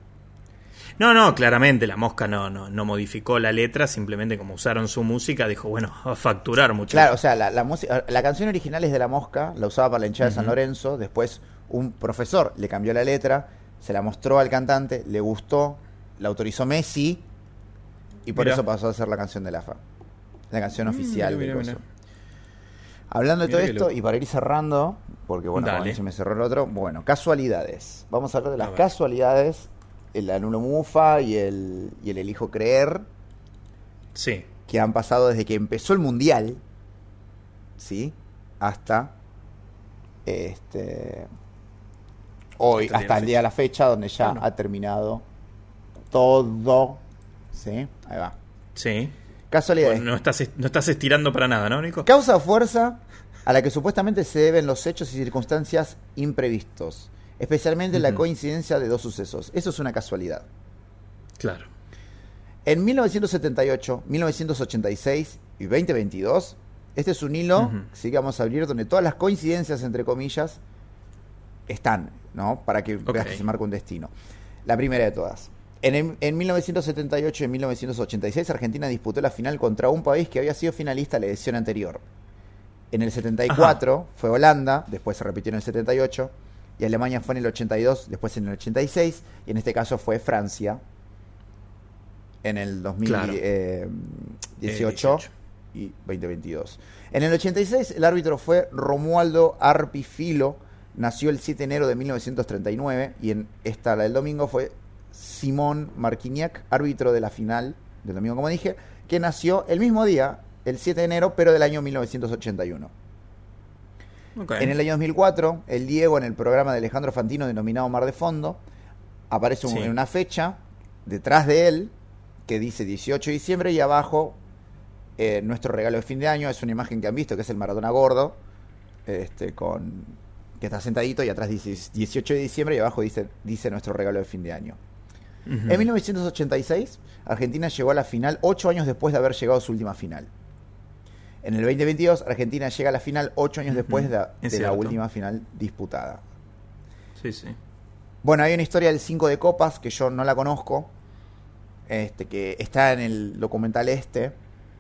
No, no, claramente la mosca no, no, no modificó la letra, simplemente como usaron su música, dijo, bueno, a facturar mucho. Claro, o sea, la, la, música, la canción original es de La Mosca, la usaba para la hinchada de San Lorenzo, después un profesor le cambió la letra, se la mostró al cantante, le gustó, la autorizó Messi y por Mirá. eso pasó a ser la canción de la FA. La canción Mm, oficial mirá, mirá. Hablando de todo esto, y para ir cerrando, porque bueno, se me cerró el otro, bueno, casualidades. Vamos a hablar de las casualidades, el anulo mufa y el, y el elijo creer, Sí, que han pasado desde que empezó el mundial, ¿sí? Hasta este hoy, Hasta el día de hasta la el día de la fecha, donde ya Bueno. ha terminado todo, ¿sí? Ahí va. sí. Casualidades. Bueno, no, estás, no estás estirando para nada, ¿no, Nico? Causa o fuerza a la que supuestamente se deben los hechos y circunstancias imprevistos, especialmente la coincidencia de dos sucesos. Eso es una casualidad. Claro. En 1978, 1986 y 2022, este es un hilo, sí que vamos a abrir, donde todas las coincidencias, entre comillas, están, ¿no? Para que veas que se marca un destino. La primera de todas. En, en 1978 y 1986, Argentina disputó la final contra un país que había sido finalista la edición anterior. En el 74 fue Holanda, después se repitió en el 78, y Alemania fue en el 82, después en el 86, y en este caso fue Francia en el Claro. 2018 Eh, 18. y 2022. En el 86 el árbitro fue Romualdo Arpifilo, nació el 7 de enero de 1939 y en esta, la del domingo, fue Simón Marquignac, árbitro de la final del domingo, como dije, que nació el mismo día, el 7 de enero, pero del año 1981. En el año 2004, el Diego, en el programa de Alejandro Fantino denominado Mar de Fondo, aparece un- Sí. en una fecha detrás de él que dice 18 de diciembre y abajo eh, nuestro regalo de fin de año. Es una imagen que han visto que es el Maradona gordo, este, con que está sentadito y atrás dice 18 de diciembre y abajo dice, dice nuestro regalo de fin de año. Ujú. En 1986, Argentina llegó a la final ocho años después de haber llegado a su última final. En el 2022, Argentina llega a la final ocho años después de, la última final disputada. Sí, sí. Bueno, hay una historia del 5 de copas que yo no la conozco, este, que está en el documental este,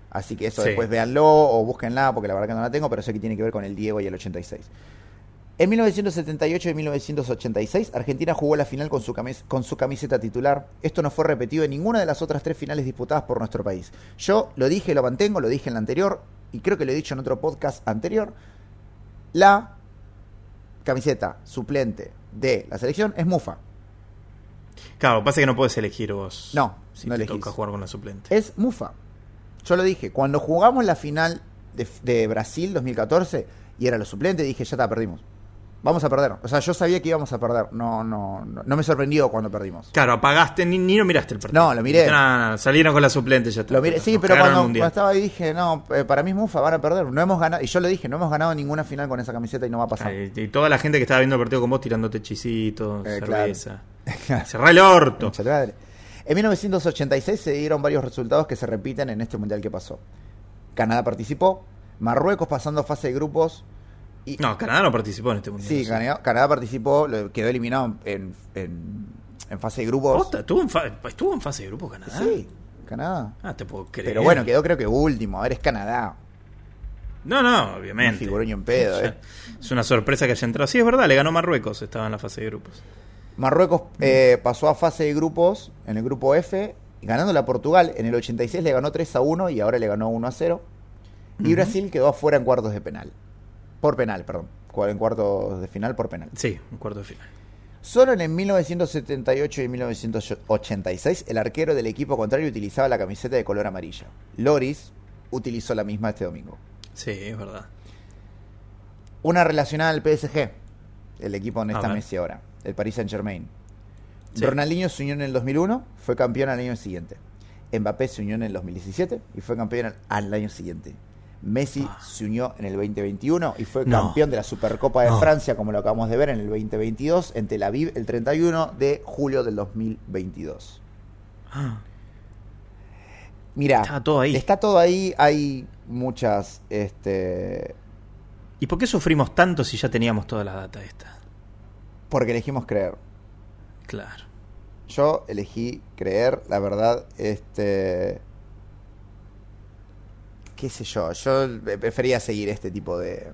así que eso Sí. después véanlo o búsquenla, porque la verdad que no la tengo, pero sé que tiene que ver con el Diego y el 86. En 1978 y 1986, Argentina jugó la final con su, camis- con su camiseta titular. Esto no fue repetido en ninguna de las otras tres finales disputadas por nuestro país. Yo lo dije, lo mantengo, lo dije en la anterior, y creo que lo he dicho en otro podcast anterior. La camiseta suplente de la selección es Mufa. Claro, pasa que no puedes elegir vos. No, si no te elegís. toca jugar con la suplente. Es Mufa. Yo lo dije, cuando jugamos la final de, de Brasil 2014 y era lo suplente, dije, ya está, perdimos. Vamos a perder. O sea, yo sabía que íbamos a perder. No, no, no, no me sorprendió cuando perdimos. Claro, apagaste, ni, ni lo miraste el partido. No, lo miré. "No, no, no, salieron con la suplente, ya está. Lo miré, sí, Nos pero cuando, el mundial". cuando estaba ahí dije, no, eh, para mí es Mufa, van a perder. No hemos ganado, y yo le dije, no hemos ganado ninguna final con esa camiseta y no va a pasar. Ay, Y toda la gente que estaba viendo el partido con vos tirándote chisitos, Eh, cerveza. Cerrá el orto. En 1986 se dieron varios resultados que se repiten en este mundial que pasó. Canadá participó, Marruecos pasando fase de grupos. Y, No, Canadá no participó en este mundial. sí, Canadá, Canadá participó, quedó eliminado en, en- en fase de grupos. Posta, ¿Estuvo en, fa- estuvo en fase de grupo Canadá? Sí, Canadá. Ah, te puedo creer. Pero bueno, quedó creo que último. A ver, es Canadá. No, no, obviamente. ni en pedo, eh. Es una sorpresa que haya entrado. Sí, es verdad, le ganó Marruecos, estaba en la fase de grupos. Marruecos eh, pasó a fase de grupos en el grupo F, ganándole a Portugal. En el 86 le ganó 3 a 1 y ahora le ganó 1 a 0. Y. Brasil quedó afuera en cuartos de penal. Por penal, perdón. En cuartos de final por penal. Sí, un cuarto de final. Solo en el 1978 y 1986 el arquero del equipo contrario utilizaba la camiseta de color amarilla. Loris utilizó la misma este domingo. Sí, es verdad. Una relacionada al PSG, el equipo donde está. Messi ahora, el Paris Saint Germain. Sí. Ronaldinho se unió en el 2001, fue campeón al año siguiente. Mbappé se unió en el 2017 y fue campeón al año siguiente. Messi Ah. se unió en el 2021 y fue No. campeón de la Supercopa de No. Francia, como lo acabamos de ver en el 2022, en Tel Aviv el 31 de julio del 2022. Ah, Mira, Está todo ahí. Está todo ahí, hay muchas este ¿Y por qué sufrimos tanto si ya teníamos toda la data esta? porque elegimos creer. Claro. Yo elegí creer, la verdad, este. Qué sé yo, yo prefería seguir este tipo de,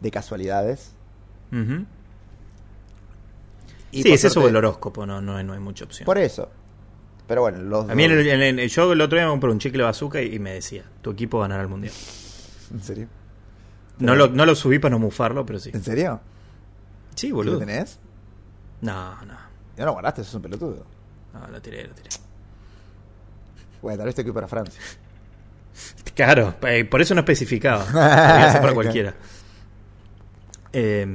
de casualidades. Y sí, es eso el horóscopo, no, no, no hay mucha opción. Por eso. Pero bueno, los A mí el- el- yo el otro día me compré un chicle bazooka y, y me decía, tu equipo ganará el mundial. ¿En serio? No lo, no lo subí para no mufarlo, pero sí. ¿En serio? Sí, ¿Sí boludo. ¿Lo tenés? No, no. Ya lo guardaste, sos un pelotudo. No, lo tiré, lo tiré. Bueno, tal vez te estoy para Francia. Claro, eh, por eso no especificaba. Podía ser para cualquiera. Eh,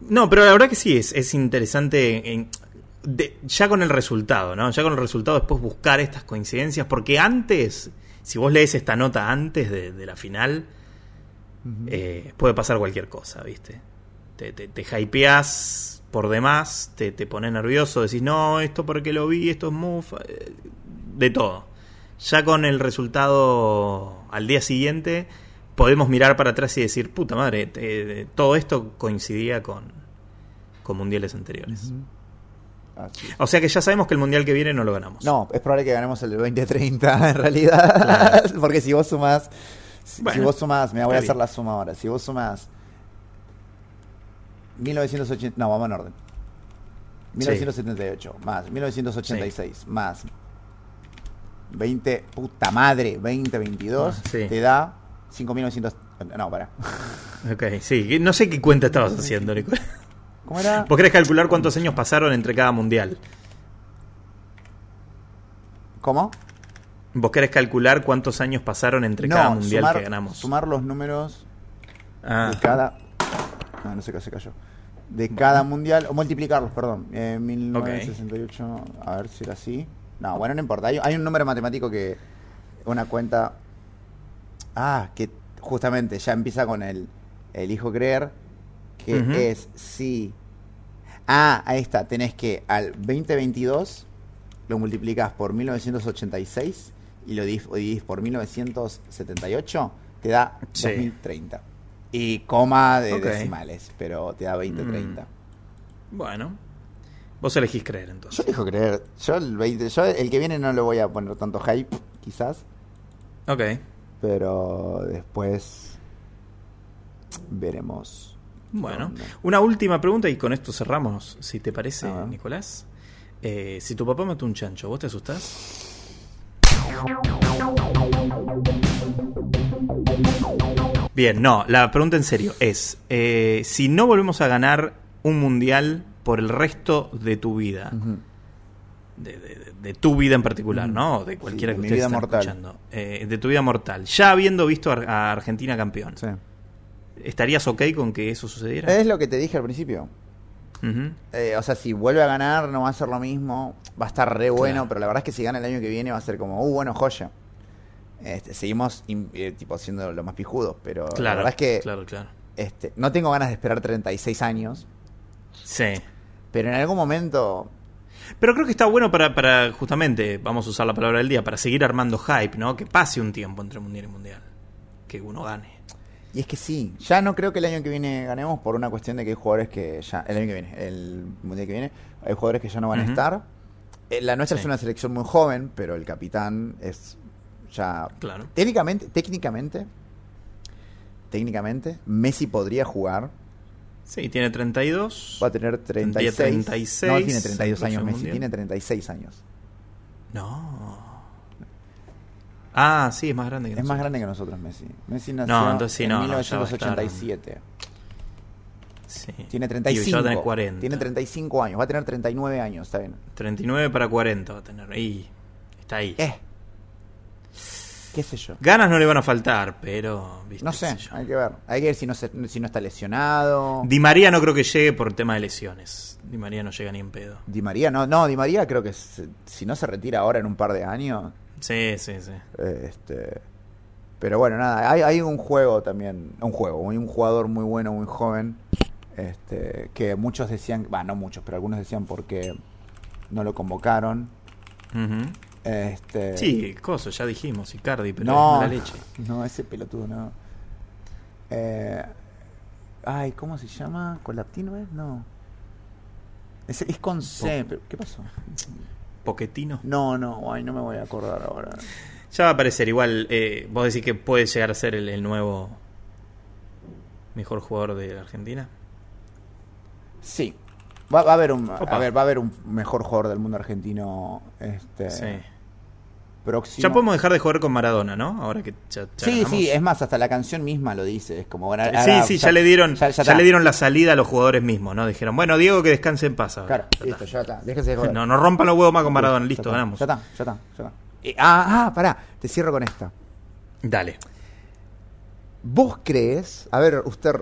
no, pero la verdad que sí, es, es interesante en- de- ya con el resultado, ¿no? Ya con el resultado después buscar estas coincidencias, porque antes, si vos lees esta nota antes de, de la final, eh, puede pasar cualquier cosa, ¿viste? Te, te, te hypeás por demás, te, te pones nervioso, decís, no, esto porque lo vi, esto es eh, de todo. Ya con el resultado al día siguiente, podemos mirar para atrás y decir, puta madre, te- todo esto coincidía con, con mundiales anteriores. O sea que ya sabemos que el mundial que viene no lo ganamos. No, es probable que ganemos el 2030 en realidad. Porque si vos sumás. Si, Bueno, si vos sumás, me voy a hacer bien. la suma ahora. Si vos sumás. 1980. No, vamos en orden. 1978 más 1986 más 20. Puta madre, 2022. Ah, sí. Te da 5900. No, para. Ok, sí. No sé qué cuenta estabas haciendo, Nicolás. ¿Cómo era? ¿Vos querés calcular cuántos años pasaron entre cada mundial? ¿Cómo? ¿Vos querés calcular cuántos años pasaron entre cada mundial sumar, que ganamos? sumar los números Ah, de cada. No, no sé qué se cayó. De cada mundial, o multiplicarlos, perdón. Eh, 1968, a ver si era así. No, bueno, no importa. Hay, hay un número matemático que. Una cuenta. Ah, que justamente ya empieza con el, el hijo creer. Que es si. Ah, ahí está. Tenés que al 2022 lo multiplicas por 1986 y lo div- dividís por 1978, te da Sí. 2030. Y coma de decimales, pero te da 2030. bueno. Vos elegís creer Yo entonces. elijo creer. Yo el, 20 yo el que viene no le voy a poner tanto hype, quizás. Ok. Pero después veremos. Bueno, una última pregunta y con esto cerramos, si te parece. Nicolás. Eh, si tu papá mató un chancho, ¿vos te asustás? Bien, no, la pregunta en serio es, eh, si no volvemos a ganar un mundial por el resto de tu vida, Ujú. de, de- de tu vida en particular, Mm. ¿no? De cualquiera Sí, que ustedes estén mortal. escuchando, eh, de tu vida mortal, ya habiendo visto a, Argentina campeón, Sí. ¿estarías ok con que eso sucediera? Es lo que te dije al principio. Eh, o sea, si vuelve a ganar, no va a ser lo mismo. Va a estar re bueno, Claro. pero la verdad es que si gana el año que viene va a ser como, uh, bueno, joya. Este, seguimos im- eh, tipo siendo lo más pijudos, pero la verdad es que claro, claro. este, no tengo ganas de esperar 36 años, Sí. Pero en algún momento Pero creo que está bueno para, para, justamente, vamos a usar la palabra del día, para seguir armando hype, ¿no? Que pase un tiempo entre mundial y mundial. Que uno gane. Y es que sí, ya no creo que el año que viene ganemos por una cuestión de que hay jugadores que ya, el año que viene, el mundial que viene, hay jugadores que ya no van a estar. Eh, la nuestra Sí. es una selección muy joven, pero el capitán es ya Claro. técnicamente, técnicamente, técnicamente, Messi podría jugar, Sí, tiene 32. va a tener 36. 36, no tiene 32 el años Messi, mundial. tiene 36 años. No. Ah, sí, es más grande que Es más nosotros. grande que nosotros Messi. Messi nació No, entonces sí, en no, no, ya va a estar- 1987. Sí. Tiene Y 35. ya va a tener 40. Tiene 35 años, va a tener 39 años, está bien. 39 para 40 va a tener. Y está ahí. Eh, qué sé yo. Ganas no le van a faltar, pero. ¿viste? No ¿Qué sé, hay que ver. Hay que ver si no, se- si no está lesionado. Di María no creo que llegue por tema de lesiones. Di María no llega ni en pedo. Di María, no, no, Di María creo que se- si no se retira ahora en un par de años, Sí, sí, sí. este, pero bueno, nada, hay, hay un juego también, un juego, hay un jugador muy bueno, muy joven, este, que muchos decían, va, no muchos, pero algunos decían porque no lo convocaron. Ujú. Este, Sí, coso, ya dijimos, Icardi, pero no, es la leche. no, ese pelotudo no. Eh, ay, ¿cómo se llama? ¿Colaptino es? No. Es, es con C, pero ¿qué pasó? Poquetino. No, no, ay, no me voy a acordar ahora. Ya va a aparecer igual. eh, vos decís que puede llegar a ser el, el nuevo mejor jugador de la Argentina. Sí. Va, va a haber un, Opa. a ver, va a haber un mejor jugador del mundo argentino este Sí. Próximo. Ya podemos dejar de jugar con Maradona, ¿no? Ahora que ya, ya Sí, ganamos. sí, es más, hasta la canción misma lo dice, es como bueno, ahora- Sí, sí, ya, le dieron, ya- le dieron la salida a los jugadores mismos, ¿no? Dijeron, bueno, Diego, que descanse en paz. Claro, Ya listo, está. ya está. Déjese de joder. No, no rompan los huevos más con Maradona, listo, está, ganamos. Ya está, ya está, ya está. Eh, ah, ah, pará, te cierro con esta. Dale. ¿Vos crees, a ver, usted,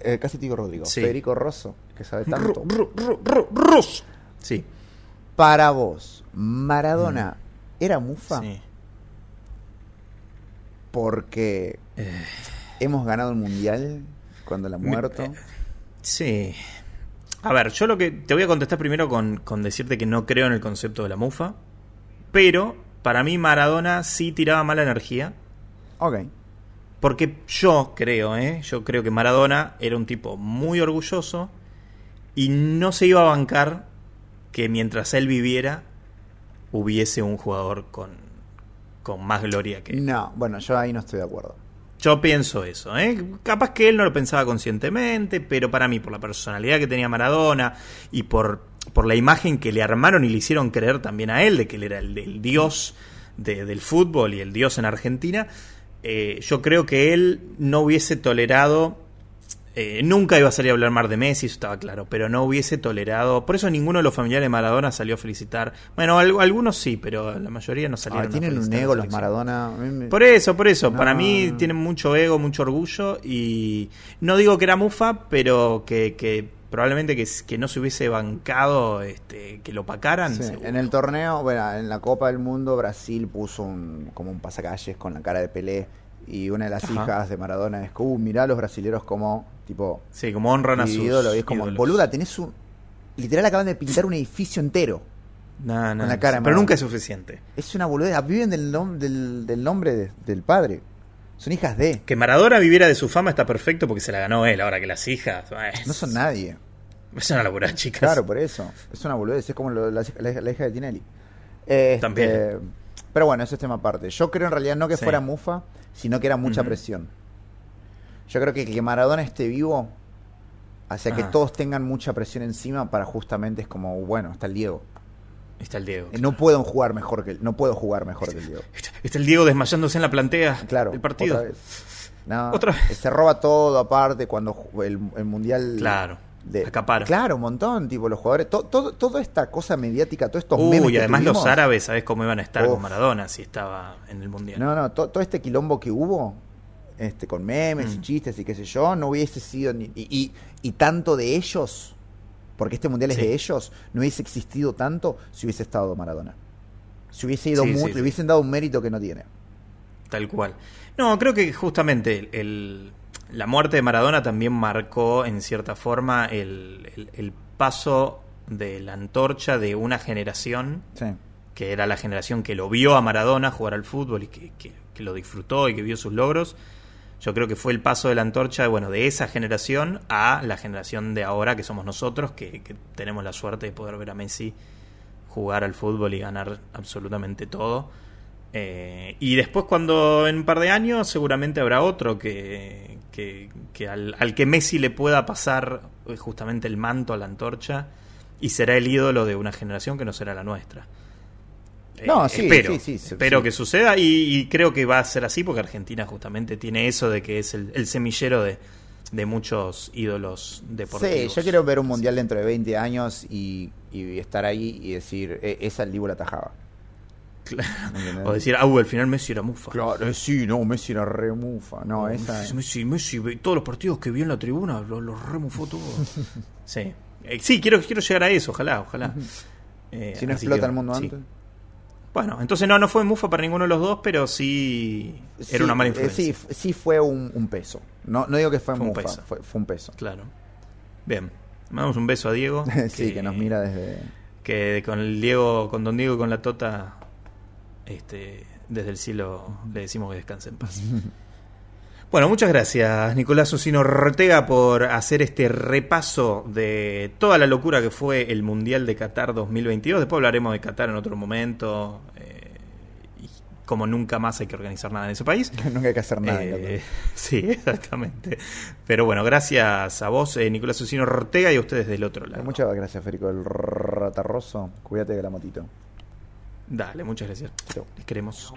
eh, casi te digo Rodrigo, Sí. Federico Rosso, que sabe tanto, Ru- ru- ru-. Sí. para vos, Maradona era mufa sí. porque Eh, hemos ganado el mundial cuando la ha muerto. eh, sí. A ver, yo lo que te voy a contestar primero con, con decirte que no creo en el concepto de la mufa, pero para mí Maradona sí tiraba mala energía. Ok. Porque yo creo, ¿eh? Yo creo que Maradona era un tipo muy orgulloso y no se iba a bancar que mientras él viviera hubiese un jugador con, con más gloria que él. No, bueno, yo ahí no estoy de acuerdo. Yo pienso eso, ¿eh? Capaz que él no lo pensaba conscientemente, pero para mí, por la personalidad que tenía Maradona y por, por la imagen que le armaron y le hicieron creer también a él de que él era el, el dios de- del fútbol y el dios en Argentina, eh, yo creo que él no hubiese tolerado, eh, nunca iba a salir a hablar más de Messi, eso estaba claro, pero no hubiese tolerado, por eso ninguno de los familiares de Maradona salió a felicitar. Bueno, al- algunos sí, pero la mayoría no salieron Ah, tienen un a la ego los. Maradona. Por eso, por eso. No. Para mí tienen mucho ego, mucho orgullo y no digo que era mufa, pero que, que probablemente que, que no se hubiese bancado este, que lo pacaran. Sí. En el torneo, bueno, en la Copa del Mundo, Brasil puso un, como un pasacalles con la cara de Pelé. Y una de las Ajá. hijas de Maradona es que, uh, mirá a los brasileros como, tipo, Sí, como honran a sus ídolo. Y es como, ídolos. boluda, tenés un. Literal acaban de pintar un edificio entero. No, no, con la cara pero nunca es suficiente. Es una boludez. Viven del, nom- del, del nombre de- del padre. Son hijas de. Que Maradona viviera de su fama está perfecto porque se la ganó él. Ahora que las hijas. eh, No son nadie. Es una locura, chicas. Claro, por eso. Es una boludez. Es como lo- la, la- la hija de Tinelli. Este, También. Pero bueno, eso es tema aparte. Yo creo en realidad no que Sí. fuera mufa, sino que era mucha presión. Yo creo que que Maradona esté vivo, hacia que Ajá. todos tengan mucha presión encima para justamente es como, bueno, está el Diego. Está el Diego. Eh, No puedo jugar mejor que el, no puedo jugar mejor que el Diego. Está el Diego desmayándose en la plantea Claro, del partido. otra vez. No, Otra vez. Se roba todo aparte cuando el, el mundial. Claro, acapara. Claro, un montón, tipo los jugadores. to- toda esta cosa mediática, todos estos memes. Que además los árabes, ¿sabes cómo iban a estar Uf. con Maradona si estaba en el Mundial? No, no, to- todo este quilombo que hubo, este, con memes y Mm. chistes y qué sé yo, no hubiese sido ni. Y, y, y tanto de ellos, porque este mundial es de ellos, no hubiese existido tanto si hubiese estado Maradona. Si hubiese ido Sí, mu- sí, le hubiesen dado un mérito que no tiene. Tal cual. No, creo que justamente el, el- la muerte de Maradona también marcó en cierta forma el, el- el paso de la antorcha de una generación Sí. que era la generación que lo vio a Maradona jugar al fútbol y que, que- que lo disfrutó y que vio sus logros. Yo creo que fue el paso de la antorcha bueno, de esa generación a la generación de ahora, que somos nosotros, que, que tenemos la suerte de poder ver a Messi jugar al fútbol y ganar absolutamente todo. Eh, y después cuando en un par de años seguramente habrá otro que, que, que al, al que Messi le pueda pasar eh, justamente el manto a la antorcha y será el ídolo de una generación que no será la nuestra. Eh, No, sí, espero, sí, sí, espero que suceda y, y creo que va a ser así porque Argentina justamente tiene eso de que es el, el semillero de, de muchos ídolos deportivos. Sí, yo quiero ver un mundial dentro de 20 años y, y estar ahí y decir, "E- esa el Dibu la tajaba. O decir, ah, al final Messi era mufa. Claro, eh, sí, no, Messi era re mufa. No, esa. Messi, Messi, todos los partidos que vio en la tribuna los, los remufó todos. sí. Eh, sí, quiero, quiero llegar a eso, ojalá, ojalá. Eh, si no explota el mundo antes. Bueno, entonces no, no fue mufa para ninguno de los dos, pero sí era una mala influencia. sí, sí fue un, peso. No, no digo que fue, mufa, Fue, fue, un peso. Claro. Bien. Mandamos un beso a Diego. sí, que, nos mira desde. Que con el Diego, con Don Diego y con la Tota, este, desde el cielo le decimos que descanse en paz. Bueno, muchas gracias Nicolás Osino Ortega por hacer este repaso de toda la locura que fue el Mundial de Qatar 2022. Después hablaremos de Qatar en otro momento. Eh, y como nunca más hay que organizar nada en ese país. nunca hay que hacer nada. Eh, sí, exactamente. Pero bueno, gracias a vos, eh, Nicolás Osino Ortega, y a ustedes del otro lado. Muchas gracias, Federico el Ratarroso. Cuídate de la motito. Dale, muchas gracias. Les queremos.